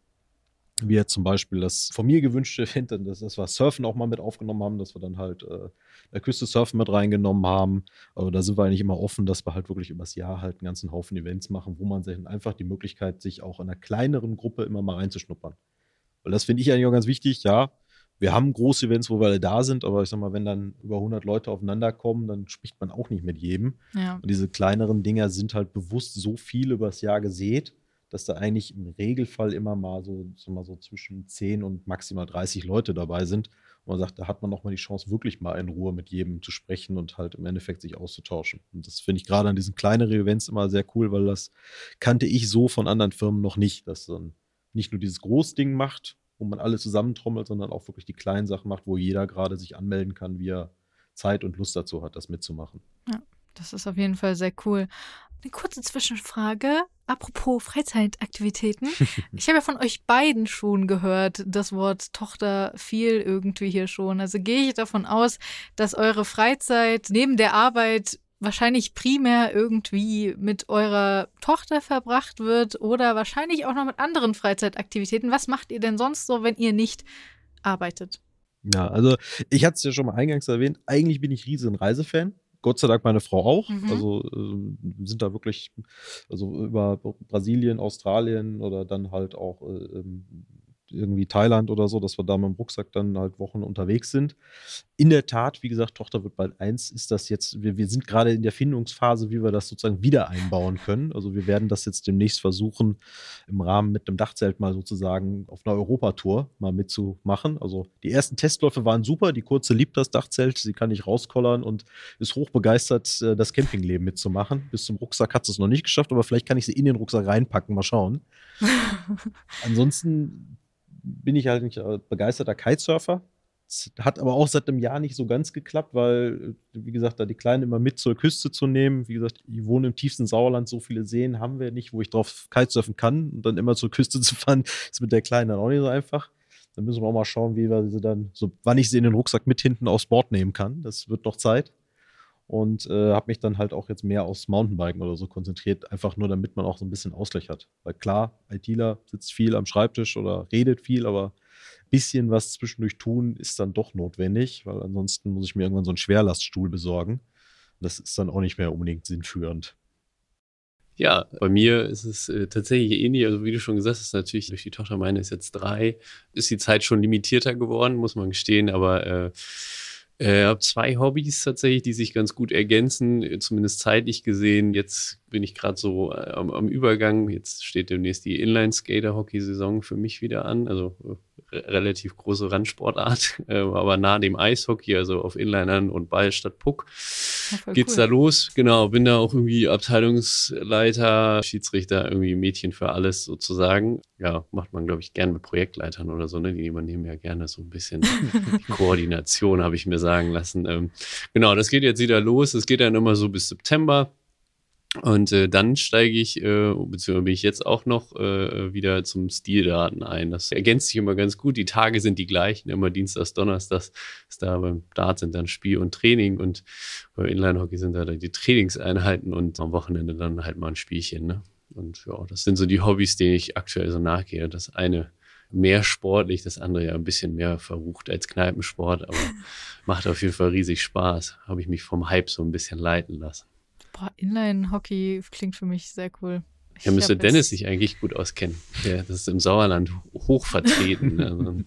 Wie jetzt zum Beispiel das von mir gewünschte Event, dass, dass wir Surfen auch mal mit aufgenommen haben, dass wir dann halt äh, der Küste Surfen mit reingenommen haben. Aber da sind wir eigentlich immer offen, dass wir halt wirklich übers Jahr halt einen ganzen Haufen Events machen, wo man sich einfach die Möglichkeit, sich auch in einer kleineren Gruppe immer mal reinzuschnuppern. Weil das finde ich eigentlich auch ganz wichtig, ja wir haben große Events, wo wir alle da sind, aber ich sag mal, wenn dann über 100 Leute aufeinander kommen, dann spricht man auch nicht mit jedem. Ja. Und diese kleineren Dinger sind halt bewusst so viel übers Jahr gesät, dass da eigentlich im Regelfall immer mal so, mal, so zwischen 10 und maximal 30 Leute dabei sind. Und man sagt, da hat man noch mal die Chance, wirklich mal in Ruhe mit jedem zu sprechen und halt im Endeffekt sich auszutauschen. Und das finde ich gerade an diesen kleineren Events immer sehr cool, weil das kannte ich so von anderen Firmen noch nicht, dass dann nicht nur dieses Großding macht, wo man alle zusammentrommelt, sondern auch wirklich die kleinen Sachen macht, wo jeder gerade sich anmelden kann, wie er Zeit und Lust dazu hat, das mitzumachen. Ja, das ist auf jeden Fall sehr cool. Eine kurze Zwischenfrage. Apropos Freizeitaktivitäten. Ich habe ja von euch beiden schon gehört, das Wort Tochter fiel irgendwie hier schon. Also gehe ich davon aus, dass eure Freizeit neben der Arbeit wahrscheinlich primär irgendwie mit eurer Tochter verbracht wird oder wahrscheinlich auch noch mit anderen Freizeitaktivitäten. Was macht ihr denn sonst so, wenn ihr nicht arbeitet? Ja, also ich hatte es ja schon mal eingangs erwähnt, eigentlich bin ich riesen Reisefan. Gott sei Dank meine Frau auch. Mhm. Also äh, sind da wirklich, also über Brasilien, Australien oder dann halt auch äh, ähm, irgendwie Thailand oder so, dass wir da mit dem Rucksack dann halt Wochen unterwegs sind. In der Tat, wie gesagt, Tochter wird bald eins, ist das jetzt, wir, wir sind gerade in der Findungsphase, wie wir das sozusagen wieder einbauen können. Also wir werden das jetzt demnächst versuchen, im Rahmen mit einem Dachzelt mal sozusagen auf einer Europatour mal mitzumachen. Also die ersten Testläufe waren super, die kurze liebt das Dachzelt, sie kann nicht rauskollern und ist hochbegeistert, äh, das Campingleben mitzumachen. Bis zum Rucksack hat sie es noch nicht geschafft, aber vielleicht kann ich sie in den Rucksack reinpacken, mal schauen. Ansonsten bin ich halt nicht begeisterter Kitesurfer. Hat aber auch seit einem Jahr nicht so ganz geklappt, weil, wie gesagt, da die Kleinen immer mit zur Küste zu nehmen. Wie gesagt, ich wohne im tiefsten Sauerland, so viele Seen haben wir nicht, wo ich drauf Kitesurfen kann. Und dann immer zur Küste zu fahren, ist mit der Kleinen dann auch nicht so einfach. Dann müssen wir auch mal schauen, wie wir sie dann, so wann ich sie in den Rucksack mit hinten aufs Board nehmen kann. Das wird noch Zeit und äh, habe mich dann halt auch jetzt mehr aufs Mountainbiken oder so konzentriert, einfach nur damit man auch so ein bisschen Ausgleich hat. Weil klar, ITler sitzt viel am Schreibtisch oder redet viel, aber ein bisschen was zwischendurch tun ist dann doch notwendig, weil ansonsten muss ich mir irgendwann so einen Schwerlaststuhl besorgen. Das ist dann auch nicht mehr unbedingt sinnführend. Ja, bei mir ist es äh, tatsächlich ähnlich. Also wie du schon gesagt hast, natürlich durch die Tochter meine ist jetzt drei, ist die Zeit schon limitierter geworden, muss man gestehen, aber äh, äh, habe zwei Hobbys tatsächlich, die sich ganz gut ergänzen, äh, zumindest zeitlich gesehen. Jetzt bin ich gerade so äh, am, am, Übergang. Jetzt steht demnächst die Inline-Skater-Hockey-Saison für mich wieder an. Also äh, relativ große Randsportart, äh, aber nah dem Eishockey, also auf Inlinern und Ball statt Puck. Ja, geht's cool. da los? Genau, bin da auch irgendwie Abteilungsleiter, Schiedsrichter, irgendwie Mädchen für alles sozusagen. Ja, macht man, glaube ich, gern mit Projektleitern oder so, ne? Die übernehmen ja gerne so ein bisschen Koordination, habe ich mir sagen lassen. Ähm, genau, das geht jetzt wieder los. Es geht dann immer so bis September. Und äh, dann steige ich, äh, beziehungsweise bin ich jetzt auch noch äh, wieder zum Stildaten ein. Das ergänzt sich immer ganz gut. Die Tage sind die gleichen, immer Dienstags, Donnerstags ist da beim Dart sind dann Spiel und Training und bei Inline-Hockey sind da die Trainingseinheiten und am Wochenende dann halt mal ein Spielchen. Ne? Und ja, das sind so die Hobbys, denen ich aktuell so nachgehe. Das eine mehr sportlich, das andere ja ein bisschen mehr verrucht als Kneipensport, aber macht auf jeden Fall riesig Spaß. Habe ich mich vom Hype so ein bisschen leiten lassen. Boah, Inline-Hockey klingt für mich sehr cool. Ja, müsste Dennis sich eigentlich gut auskennen. Ja, das ist im Sauerland hoch vertreten. also.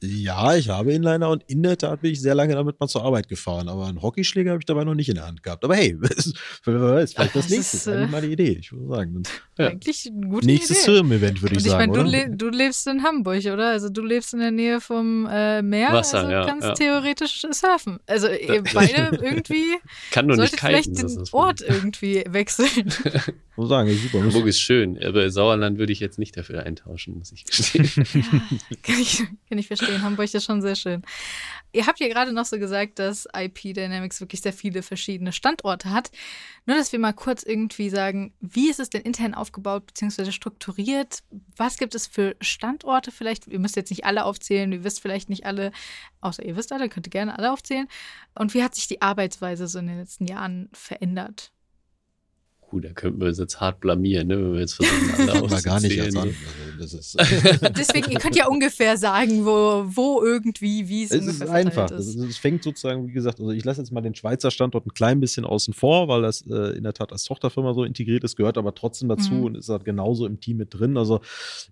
Ja, ich habe Inliner und in der Tat bin ich sehr lange damit mal zur Arbeit gefahren, aber einen Hockeyschläger habe ich dabei noch nicht in der Hand gehabt. Aber hey, wer weiß, vielleicht das, das nächste. Ist, äh, mal die Idee, ich würde sagen. Ja. Eigentlich eine gute Nächstes Firmen-Event, würde ich, ich sagen. Ich meine, du, le du, lebst in Hamburg, oder? Also du lebst in der Nähe vom äh, Meer, Wasser, also ja, kannst ja. theoretisch surfen. Also ihr beide irgendwie Kann nur nicht vielleicht den Ort irgendwie wechseln. muss sagen, super. Hamburg ist schön, aber Sauerland würde ich jetzt nicht dafür eintauschen, muss ich gestehen. ja, kann ich, kann ich verstehen. Hamburg ist schon sehr schön. Ihr habt ja gerade noch so gesagt, dass IP Dynamics wirklich sehr viele verschiedene Standorte hat. Nur, dass wir mal kurz irgendwie sagen, wie ist es denn intern aufgebaut bzw. strukturiert? Was gibt es für Standorte vielleicht? Ihr müsst jetzt nicht alle aufzählen, ihr wisst vielleicht nicht alle, außer ihr wisst alle, könnt ihr gerne alle aufzählen. Und wie hat sich die Arbeitsweise so in den letzten Jahren verändert? Gut, da könnten wir uns jetzt hart blamieren, ne, wenn wir jetzt versuchen, alle mal gar nicht jetzt an. Also, Deswegen, ihr könnt ja ungefähr sagen, wo, wo irgendwie, wie es, es ist. einfach. Ist. Es fängt sozusagen, wie gesagt, also ich lasse jetzt mal den Schweizer Standort ein klein bisschen außen vor, weil das äh, in der Tat als Tochterfirma so integriert ist, gehört aber trotzdem dazu mhm. und ist halt genauso im Team mit drin. Also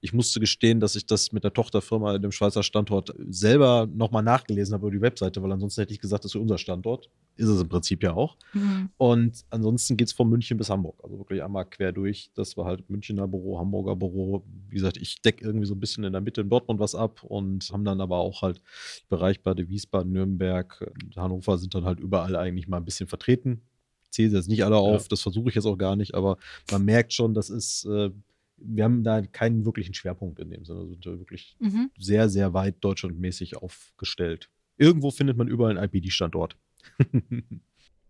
ich musste gestehen, dass ich das mit der Tochterfirma in dem Schweizer Standort selber nochmal nachgelesen habe über die Webseite, weil ansonsten hätte ich gesagt, das ist unser Standort. Ist es im Prinzip ja auch. Mhm. Und ansonsten geht es von München bis Hamburg. Hamburg. Also wirklich einmal quer durch. Das war halt Münchner Büro, Hamburger Büro. Wie gesagt, ich decke irgendwie so ein bisschen in der Mitte in Dortmund was ab und haben dann aber auch halt Bereich bei Wiesbaden, Nürnberg, Hannover sind dann halt überall eigentlich mal ein bisschen vertreten. Ich zähle jetzt nicht alle auf, ja. das versuche ich jetzt auch gar nicht, aber man merkt schon, das ist. Äh, wir haben da keinen wirklichen Schwerpunkt in dem Sinne. Also sind wir wirklich mhm. sehr, sehr weit deutschlandmäßig aufgestellt. Irgendwo findet man überall einen IPD-Standort.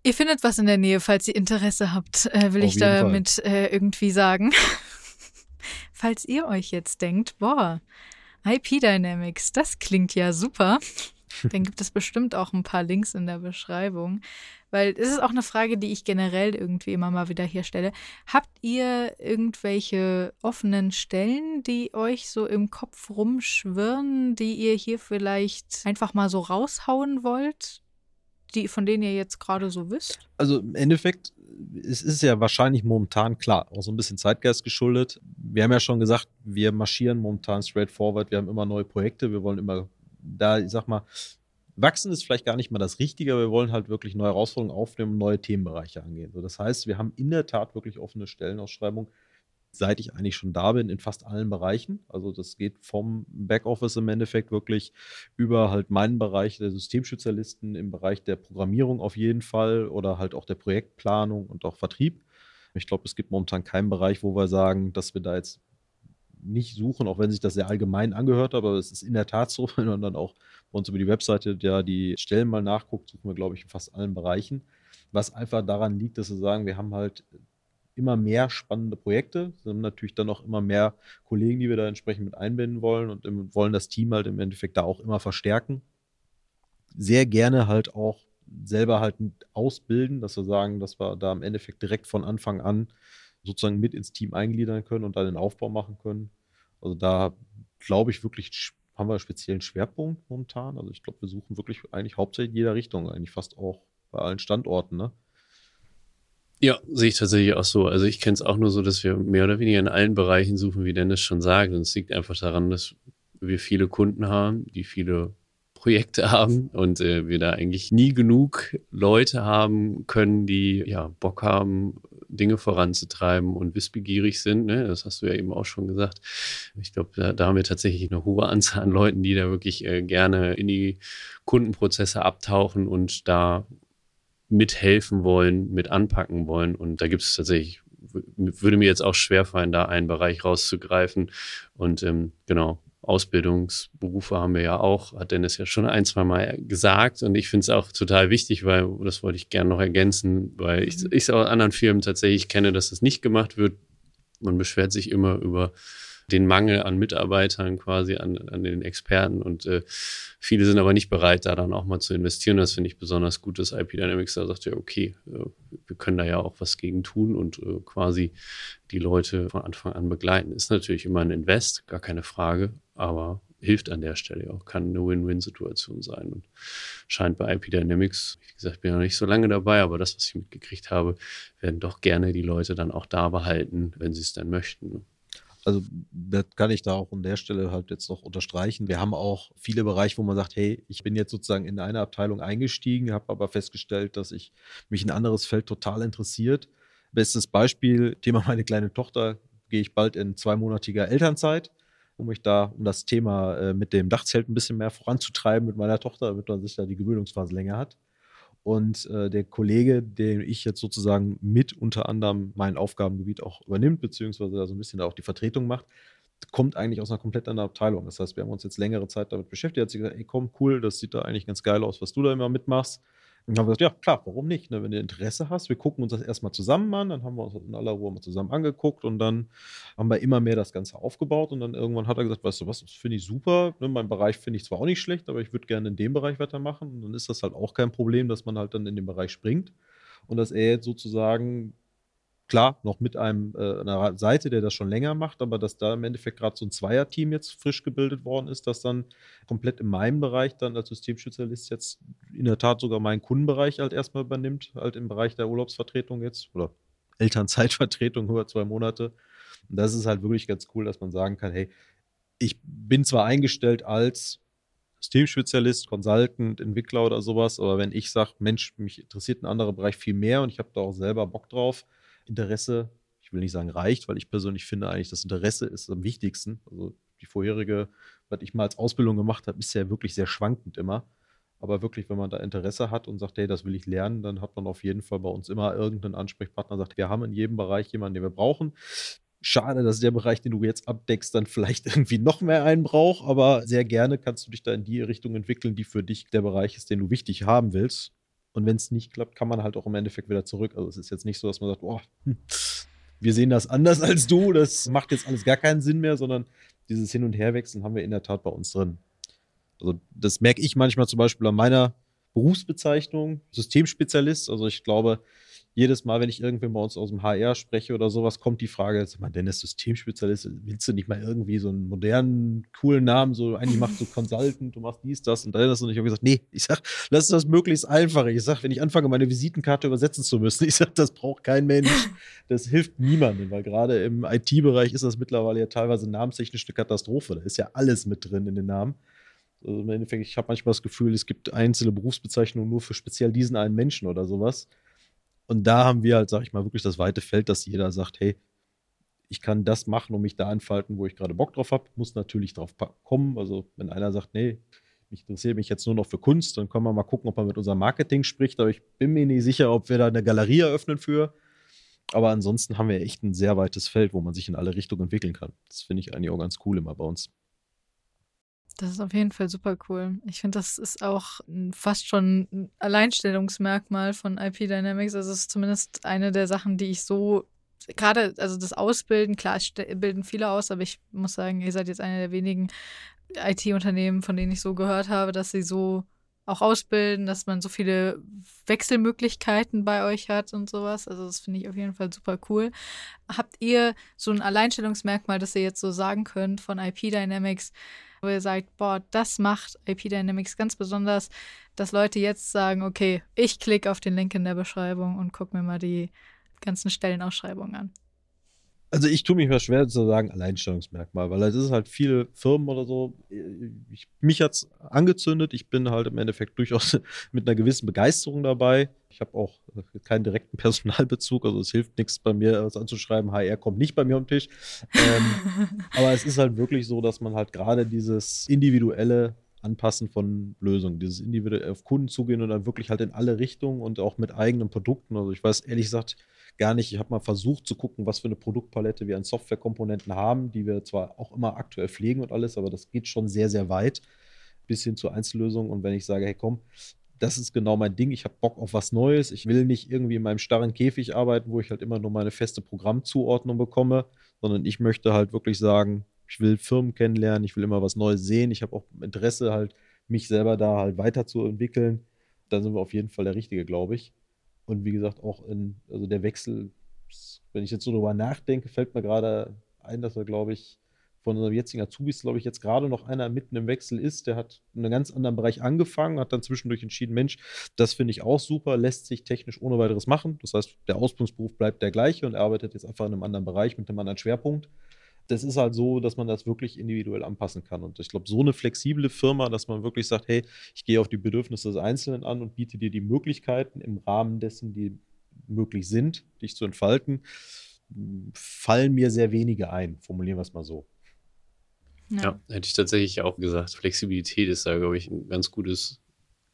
Ihr findet was in der Nähe, falls ihr Interesse habt, äh, will Auf ich damit äh, irgendwie sagen. falls ihr euch jetzt denkt, boah, IP Dynamics, das klingt ja super, dann gibt es bestimmt auch ein paar Links in der Beschreibung. Weil es ist auch eine Frage, die ich generell irgendwie immer mal wieder hier stelle. Habt ihr irgendwelche offenen Stellen, die euch so im Kopf rumschwirren, die ihr hier vielleicht einfach mal so raushauen wollt? Die, von denen ihr jetzt gerade so wisst? Also im Endeffekt, es ist ja wahrscheinlich momentan klar, auch so ein bisschen Zeitgeist geschuldet. Wir haben ja schon gesagt, wir marschieren momentan straightforward, wir haben immer neue Projekte, wir wollen immer da, ich sag mal, wachsen ist vielleicht gar nicht mal das Richtige, aber wir wollen halt wirklich neue Herausforderungen aufnehmen und neue Themenbereiche angehen. So, das heißt, wir haben in der Tat wirklich offene Stellenausschreibungen seit ich eigentlich schon da bin, in fast allen Bereichen. Also das geht vom Backoffice im Endeffekt wirklich über halt meinen Bereich der Systemspezialisten im Bereich der Programmierung auf jeden Fall oder halt auch der Projektplanung und auch Vertrieb. Ich glaube, es gibt momentan keinen Bereich, wo wir sagen, dass wir da jetzt nicht suchen, auch wenn sich das sehr allgemein angehört, aber es ist in der Tat so, wenn man dann auch bei uns über die Webseite ja die Stellen mal nachguckt, suchen wir, glaube ich, in fast allen Bereichen. Was einfach daran liegt, dass wir sagen, wir haben halt immer mehr spannende Projekte. Wir haben natürlich dann auch immer mehr Kollegen, die wir da entsprechend mit einbinden wollen und wollen das Team halt im Endeffekt da auch immer verstärken. Sehr gerne halt auch selber halt ausbilden, dass wir sagen, dass wir da im Endeffekt direkt von Anfang an sozusagen mit ins Team eingliedern können und dann den Aufbau machen können. Also da glaube ich wirklich, haben wir einen speziellen Schwerpunkt momentan. Also ich glaube, wir suchen wirklich eigentlich hauptsächlich in jeder Richtung, eigentlich fast auch bei allen Standorten. Ne? Ja, sehe ich tatsächlich auch so. Also ich kenne es auch nur so, dass wir mehr oder weniger in allen Bereichen suchen, wie Dennis schon sagt. Und es liegt einfach daran, dass wir viele Kunden haben, die viele Projekte haben und äh, wir da eigentlich nie genug Leute haben können, die ja Bock haben, Dinge voranzutreiben und wissbegierig sind. Ne? Das hast du ja eben auch schon gesagt. Ich glaube, da, da, haben wir tatsächlich eine hohe Anzahl an Leuten, die da wirklich äh, gerne in die Kundenprozesse abtauchen und da mithelfen wollen, mit anpacken wollen. Und da gibt es tatsächlich, würde mir jetzt auch schwerfallen, da einen Bereich rauszugreifen. Und ähm, genau, Ausbildungsberufe haben wir ja auch, hat Dennis ja schon ein, zwei Mal gesagt. Und ich finde es auch total wichtig, weil, das wollte ich gerne noch ergänzen, weil ich es aus anderen Firmen tatsächlich kenne, dass das nicht gemacht wird. Man beschwert sich immer über den Mangel an Mitarbeitern quasi, an, an den Experten. Und äh, viele sind aber nicht bereit, da dann auch mal zu investieren. Das finde ich besonders gut, dass IP Dynamics da sagt, ja, okay, äh, wir können da ja auch was gegen tun und äh, quasi die Leute von Anfang an begleiten. Ist natürlich immer ein Invest, gar keine Frage, aber hilft an der Stelle auch, kann eine Win-Win-Situation sein und scheint bei IP Dynamics, wie gesagt, bin ja noch nicht so lange dabei, aber das, was ich mitgekriegt habe, werden doch gerne die Leute dann auch da behalten, wenn sie es dann möchten. Also das kann ich da auch an der Stelle halt jetzt noch unterstreichen. Wir haben auch viele Bereiche, wo man sagt, hey, ich bin jetzt sozusagen in eine Abteilung eingestiegen, habe aber festgestellt, dass ich mich ein anderes Feld total interessiert. Bestes Beispiel, Thema meine kleine Tochter, gehe ich bald in zweimonatiger Elternzeit um mich da, um das Thema äh, mit dem Dachzelt ein bisschen mehr voranzutreiben mit meiner Tochter, damit man sich da die Gewöhnungsphase länger hat. Und äh, der Kollege, den ich jetzt sozusagen mit unter anderem mein Aufgabengebiet auch übernimmt, beziehungsweise da so ein bisschen auch die Vertretung macht, kommt eigentlich aus einer komplett anderen Abteilung. Das heißt, wir haben uns jetzt längere Zeit damit beschäftigt. Er hat sich gesagt, ey komm, cool, das sieht da eigentlich ganz geil aus, was du da immer mitmachst. Und haben wir gesagt, ja klar, warum nicht? Ne? Wenn du Interesse hast, wir gucken uns das erstmal zusammen an, dann haben wir uns in aller Ruhe mal zusammen angeguckt und dann haben wir immer mehr das Ganze aufgebaut und dann irgendwann hat er gesagt, weißt du was, das finde ich super, ne? mein Bereich finde ich zwar auch nicht schlecht, aber ich würde gerne in dem Bereich weitermachen und dann ist das halt auch kein Problem, dass man halt dann in den Bereich springt und dass er jetzt sozusagen klar, noch mit einem äh, einer Seite, der das schon länger macht, aber dass da im Endeffekt gerade so ein Zweierteam jetzt frisch gebildet worden ist, das dann komplett in meinem Bereich dann als Systemspezialist jetzt in der Tat sogar meinen Kundenbereich halt erstmal übernimmt, halt im Bereich der Urlaubsvertretung jetzt oder Elternzeitvertretung über zwei Monate. Und das ist halt wirklich ganz cool, dass man sagen kann, hey, ich bin zwar eingestellt als Systemspezialist, Consultant, Entwickler oder sowas, aber wenn ich sage, Mensch, mich interessiert ein anderer Bereich viel mehr und ich habe da auch selber Bock drauf, Interesse, ich will nicht sagen reicht, weil ich persönlich finde eigentlich, das Interesse ist am wichtigsten. Also die vorherige, was ich mal als Ausbildung gemacht habe, ist ja wirklich sehr schwankend immer. Aber wirklich, wenn man da Interesse hat und sagt, hey, das will ich lernen, dann hat man auf jeden Fall bei uns immer irgendeinen Ansprechpartner, sagt, wir haben in jedem Bereich jemanden, den wir brauchen. Schade, dass der Bereich, den du jetzt abdeckst, dann vielleicht irgendwie noch mehr einen braucht, aber sehr gerne kannst du dich da in die Richtung entwickeln, die für dich der Bereich ist, den du wichtig haben willst. Und wenn es nicht klappt, kann man halt auch im Endeffekt wieder zurück. Also es ist jetzt nicht so, dass man sagt, oh, wir sehen das anders als du, das macht jetzt alles gar keinen Sinn mehr, sondern dieses Hin- und Herwechseln haben wir in der Tat bei uns drin. Also das merke ich manchmal zum Beispiel an meiner Berufsbezeichnung, Systemspezialist. Also ich glaube, jedes Mal, wenn ich irgendwie bei uns aus dem HR spreche oder sowas, kommt die Frage, sag mal, Dennis, Systemspezialist, willst du nicht mal irgendwie so einen modernen, coolen Namen, so eigentlich machst du Consultant, du machst dies, das und das und ich habe gesagt, nee, ich sag, lass das möglichst einfach. Ich sag, wenn ich anfange, meine Visitenkarte übersetzen zu müssen, ich sag, das braucht kein Mensch. Das hilft niemandem, weil gerade im IT-Bereich ist das mittlerweile ja teilweise namenstechnisch eine Katastrophe. Da ist ja alles mit drin in den Namen. Also im Endeffekt, ich habe manchmal das Gefühl, es gibt einzelne Berufsbezeichnungen nur für speziell diesen einen Menschen oder sowas. Und da haben wir halt, sag ich mal, wirklich das weite Feld, dass jeder sagt, hey, ich kann das machen und mich da entfalten, wo ich gerade Bock drauf habe, muss natürlich drauf kommen. Also wenn einer sagt, nee, ich interessiere mich jetzt nur noch für Kunst, dann können wir mal gucken, ob man mit unserem Marketing spricht. Aber ich bin mir nicht sicher, ob wir da eine Galerie eröffnen für. Aber ansonsten haben wir echt ein sehr weites Feld, wo man sich in alle Richtungen entwickeln kann. Das finde ich eigentlich auch ganz cool immer bei uns. Das ist auf jeden Fall super cool. Ich finde, das ist auch fast schon ein Alleinstellungsmerkmal von IP Dynamics. Also es ist zumindest eine der Sachen, die ich so gerade, also das Ausbilden, klar, bilden viele aus, aber ich muss sagen, ihr seid jetzt eine der wenigen IT-Unternehmen, von denen ich so gehört habe, dass sie so auch ausbilden, dass man so viele Wechselmöglichkeiten bei euch hat und sowas. Also das finde ich auf jeden Fall super cool. Habt ihr so ein Alleinstellungsmerkmal, das ihr jetzt so sagen könnt von IP Dynamics, wo ihr sagt, boah, das macht IP Dynamics ganz besonders, dass Leute jetzt sagen, okay, ich klicke auf den Link in der Beschreibung und gucke mir mal die ganzen Stellenausschreibungen an. Also ich tue mich mal schwer zu sagen Alleinstellungsmerkmal, weil es ist halt viele Firmen oder so. Ich, mich hat's angezündet. Ich bin halt im Endeffekt durchaus mit einer gewissen Begeisterung dabei. Ich habe auch keinen direkten Personalbezug, also es hilft nichts bei mir, was anzuschreiben. HR kommt nicht bei mir am Tisch. Ähm, aber es ist halt wirklich so, dass man halt gerade dieses individuelle Anpassen von Lösungen, dieses individuell auf Kunden zugehen und dann wirklich halt in alle Richtungen und auch mit eigenen Produkten. Also ich weiß ehrlich gesagt gar nicht, ich habe mal versucht zu gucken, was für eine Produktpalette wir an Softwarekomponenten haben, die wir zwar auch immer aktuell pflegen und alles, aber das geht schon sehr, sehr weit bis hin zu Einzellösungen. Und wenn ich sage, hey komm, das ist genau mein Ding, ich habe Bock auf was Neues, ich will nicht irgendwie in meinem starren Käfig arbeiten, wo ich halt immer nur meine feste Programmzuordnung bekomme, sondern ich möchte halt wirklich sagen, ich will Firmen kennenlernen, ich will immer was Neues sehen, ich habe auch Interesse halt, mich selber da halt weiterzuentwickeln. Dann sind wir auf jeden Fall der Richtige, glaube ich. Und wie gesagt, auch in, also der Wechsel, wenn ich jetzt so drüber nachdenke, fällt mir gerade ein, dass er, glaube ich, von unserem jetzigen Azubis, glaube ich, jetzt gerade noch einer mitten im Wechsel ist. Der hat in einem ganz anderen Bereich angefangen, hat dann zwischendurch entschieden, Mensch, das finde ich auch super, lässt sich technisch ohne weiteres machen. Das heißt, der Ausbildungsberuf bleibt der gleiche und er arbeitet jetzt einfach in einem anderen Bereich mit einem anderen Schwerpunkt das ist halt so, dass man das wirklich individuell anpassen kann. Und ich glaube, so eine flexible Firma, dass man wirklich sagt, hey, ich gehe auf die Bedürfnisse des Einzelnen an und biete dir die Möglichkeiten im Rahmen dessen, die möglich sind, dich zu entfalten, fallen mir sehr wenige ein. Formulieren wir es mal so. Ja. ja, hätte ich tatsächlich auch gesagt. Flexibilität ist da, glaube ich, ein ganz gutes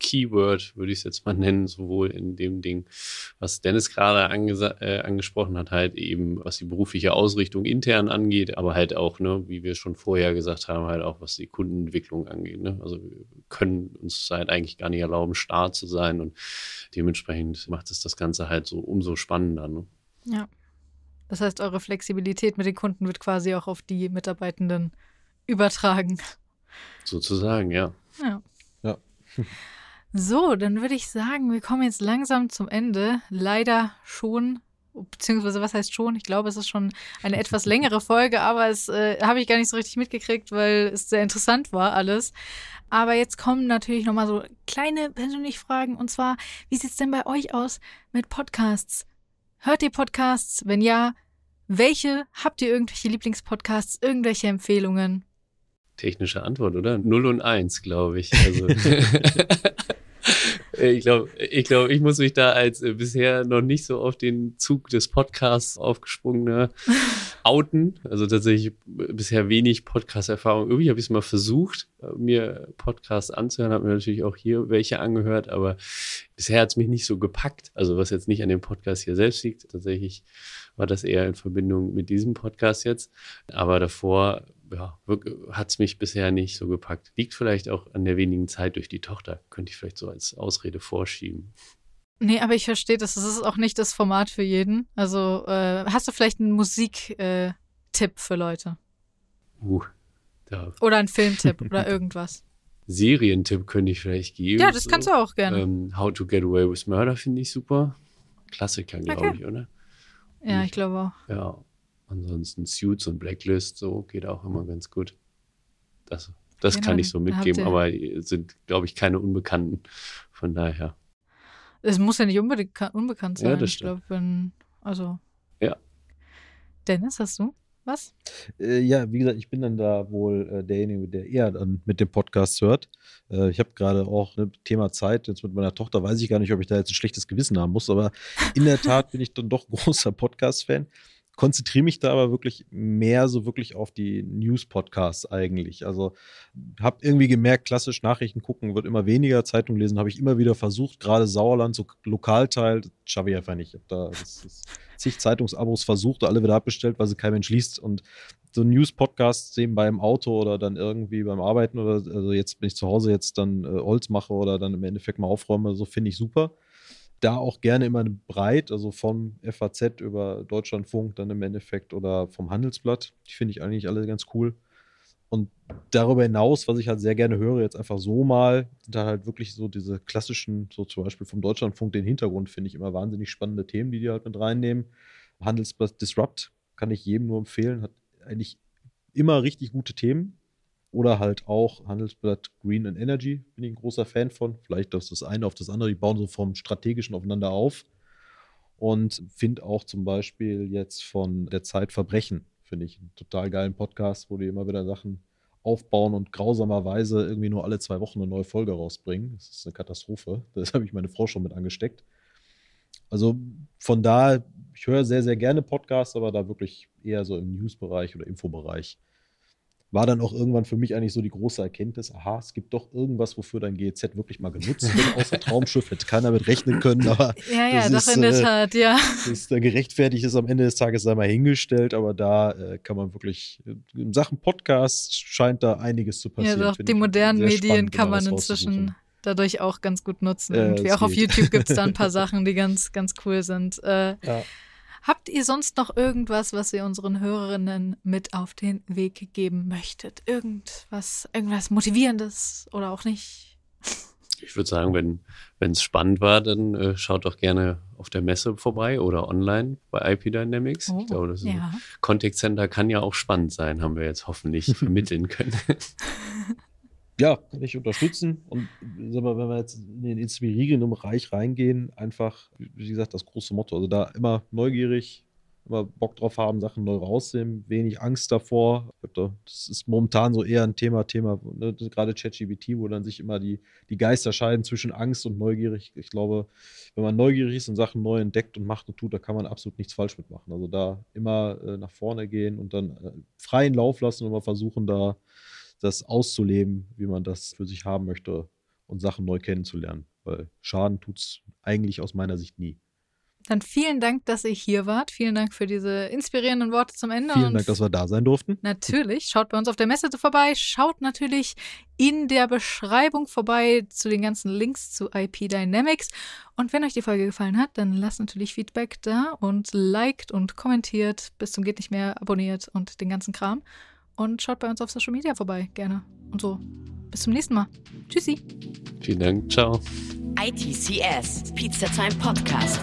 Keyword, würde ich es jetzt mal nennen, sowohl in dem Ding, was Dennis gerade äh, angesprochen hat, halt eben, was die berufliche Ausrichtung intern angeht, aber halt auch, ne, wie wir schon vorher gesagt haben, halt auch, was die Kundenentwicklung angeht. Ne? Also wir können uns halt eigentlich gar nicht erlauben, starr zu sein und dementsprechend macht es das Ganze halt so umso spannender. Ne? Ja. Das heißt, eure Flexibilität mit den Kunden wird quasi auch auf die Mitarbeitenden übertragen. Sozusagen, ja. Ja. Ja. So, dann würde ich sagen, wir kommen jetzt langsam zum Ende. Leider schon, beziehungsweise was heißt schon? Ich glaube, es ist schon eine etwas längere Folge, aber es äh, habe ich gar nicht so richtig mitgekriegt, weil es sehr interessant war alles. Aber jetzt kommen natürlich nochmal so kleine persönliche Fragen. Und zwar, wie sieht es denn bei euch aus mit Podcasts? Hört ihr Podcasts? Wenn ja, welche? Habt ihr irgendwelche Lieblingspodcasts? Irgendwelche Empfehlungen? Technische Antwort, oder? Null und eins, glaube ich. Also ich glaube, ich, glaub, ich muss mich da als äh, bisher noch nicht so auf den Zug des Podcasts aufgesprungene outen. Also tatsächlich bisher wenig Podcast-Erfahrung. Irgendwie habe ich es mal versucht, mir Podcasts anzuhören, habe mir natürlich auch hier welche angehört, aber bisher hat es mich nicht so gepackt. Also was jetzt nicht an dem Podcast hier selbst liegt. Tatsächlich war das eher in Verbindung mit diesem Podcast jetzt. Aber davor ja, hat es mich bisher nicht so gepackt. Liegt vielleicht auch an der wenigen Zeit durch die Tochter. Könnte ich vielleicht so als Ausrede vorschieben. Nee, aber ich verstehe das. Das ist auch nicht das Format für jeden. Also äh, hast du vielleicht einen Musiktipp äh, für Leute? Uh, da. Oder einen Filmtipp oder irgendwas. Serientipp könnte ich vielleicht geben. Ja, das so. kannst du auch gerne. Ähm, How to Get Away with Murder finde ich super. Klassiker, glaube okay. ich, oder? Ja, ich glaube auch. Ja, Ansonsten Suits und Blacklist, so geht auch immer ganz gut. Das, das genau, kann ich so mitgeben, aber sind, glaube ich, keine Unbekannten. Von daher. Es muss ja nicht unbedingt unbekannt sein. Ja, das stimmt. Ich glaube, wenn, also. Ja. Dennis, hast du was? Äh, ja, wie gesagt, ich bin dann da wohl äh, derjenige, der eher dann mit dem Podcast hört. Äh, ich habe gerade auch ein ne, Thema Zeit. Jetzt mit meiner Tochter weiß ich gar nicht, ob ich da jetzt ein schlechtes Gewissen haben muss, aber in der Tat bin ich dann doch großer Podcast-Fan konzentriere mich da aber wirklich mehr so wirklich auf die News-Podcasts eigentlich. Also habe irgendwie gemerkt, klassisch Nachrichten gucken wird immer weniger, Zeitung lesen habe ich immer wieder versucht, gerade Sauerland, so Lokalteil, schaffe ich einfach nicht. Ich habe da das, das zig Zeitungsabos versucht, alle wieder abbestellt, weil sie kein Mensch liest und so News-Podcasts sehen beim Auto oder dann irgendwie beim Arbeiten oder also jetzt bin ich zu Hause jetzt dann äh, Holz mache oder dann im Endeffekt mal aufräume, so finde ich super da auch gerne immer breit, also vom FAZ über Deutschlandfunk dann im Endeffekt oder vom Handelsblatt. Die finde ich eigentlich alle ganz cool. Und darüber hinaus, was ich halt sehr gerne höre, jetzt einfach so mal, sind da halt wirklich so diese klassischen, so zum Beispiel vom Deutschlandfunk, den Hintergrund finde ich immer wahnsinnig spannende Themen, die die halt mit reinnehmen. Handelsblatt Disrupt kann ich jedem nur empfehlen, hat eigentlich immer richtig gute Themen. Oder halt auch Handelsblatt Green and Energy, bin ich ein großer Fan von. Vielleicht das, das eine auf das andere, die bauen so vom strategischen aufeinander auf. und finde auch zum Beispiel jetzt von der Zeit Verbrechen, finde ich einen total geilen Podcast, wo die immer wieder Sachen aufbauen und grausamerweise irgendwie nur alle zwei Wochen eine neue Folge rausbringen. Das ist eine Katastrophe. Das habe ich meine Frau schon mit angesteckt. Also von da, ich höre sehr, sehr gerne Podcasts, aber da wirklich eher so im News-Bereich oder Infobereich war dann auch irgendwann für mich eigentlich so die große Erkenntnis, aha, es gibt doch irgendwas, wofür dein GEZ wirklich mal genutzt wird, außer Traumschiff, hätte keiner mit rechnen können, aber Ja, ja, das doch ist, in der äh, Tat, ja. ist da gerechtfertigt ist am Ende des Tages sei mal hingestellt, aber da äh, kann man wirklich, in Sachen Podcast scheint da einiges zu Ja, passieren. doch, finde die ich modernen Medien spannend, kann da man inzwischen dadurch auch ganz gut nutzen. Ja, und wie das auch auf geht. YouTube gibt es da ein paar Sachen, die ganz, ganz cool sind. Äh, Ja. Habt ihr sonst noch irgendwas, was ihr unseren Hörerinnen mit auf den Weg geben möchtet? Irgendwas, irgendwas Motivierendes oder auch nicht? Ich würde sagen, wenn es spannend war, dann äh, schaut doch gerne auf der Messe vorbei oder online bei IP Dynamics. ich glaube, das Oh, ja. Contact Center kann ja auch spannend sein, haben wir jetzt hoffentlich vermitteln können. Ja, kann ich unterstützen. Und sag mal, wenn wir jetzt in den inspirierenden Bereich reingehen, einfach, wie gesagt, das große Motto. Also da immer neugierig, immer Bock drauf haben, Sachen neu rausnehmen, wenig Angst davor. Das ist momentan so eher ein Thema, Thema, ne, gerade ChatGPT, wo dann sich immer die, die Geister scheiden zwischen Angst und neugierig. Ich glaube, wenn man neugierig ist und Sachen neu entdeckt und macht und tut, da kann man absolut nichts falsch mitmachen. Also da immer äh, nach vorne gehen und dann äh, freien Lauf lassen und mal versuchen, da das auszuleben, wie man das für sich haben möchte und Sachen neu kennenzulernen. Weil Schaden tut es eigentlich aus meiner Sicht nie. Dann vielen Dank, dass ihr hier wart. Vielen Dank für diese inspirierenden Worte zum Ende. Vielen Dank, dass wir da sein durften. Natürlich, schaut bei uns auf der Messe vorbei, schaut natürlich in der Beschreibung vorbei zu den ganzen Links zu IP Dynamics. Und wenn euch die Folge gefallen hat, dann lasst natürlich Feedback da und liked und kommentiert, bis zum geht nicht mehr, abonniert und den ganzen Kram. Und schaut bei uns auf Social Media vorbei, gerne. Und so, bis zum nächsten Mal. Tschüssi. Vielen Dank, ciao. ITCS, Pizza Time Podcast.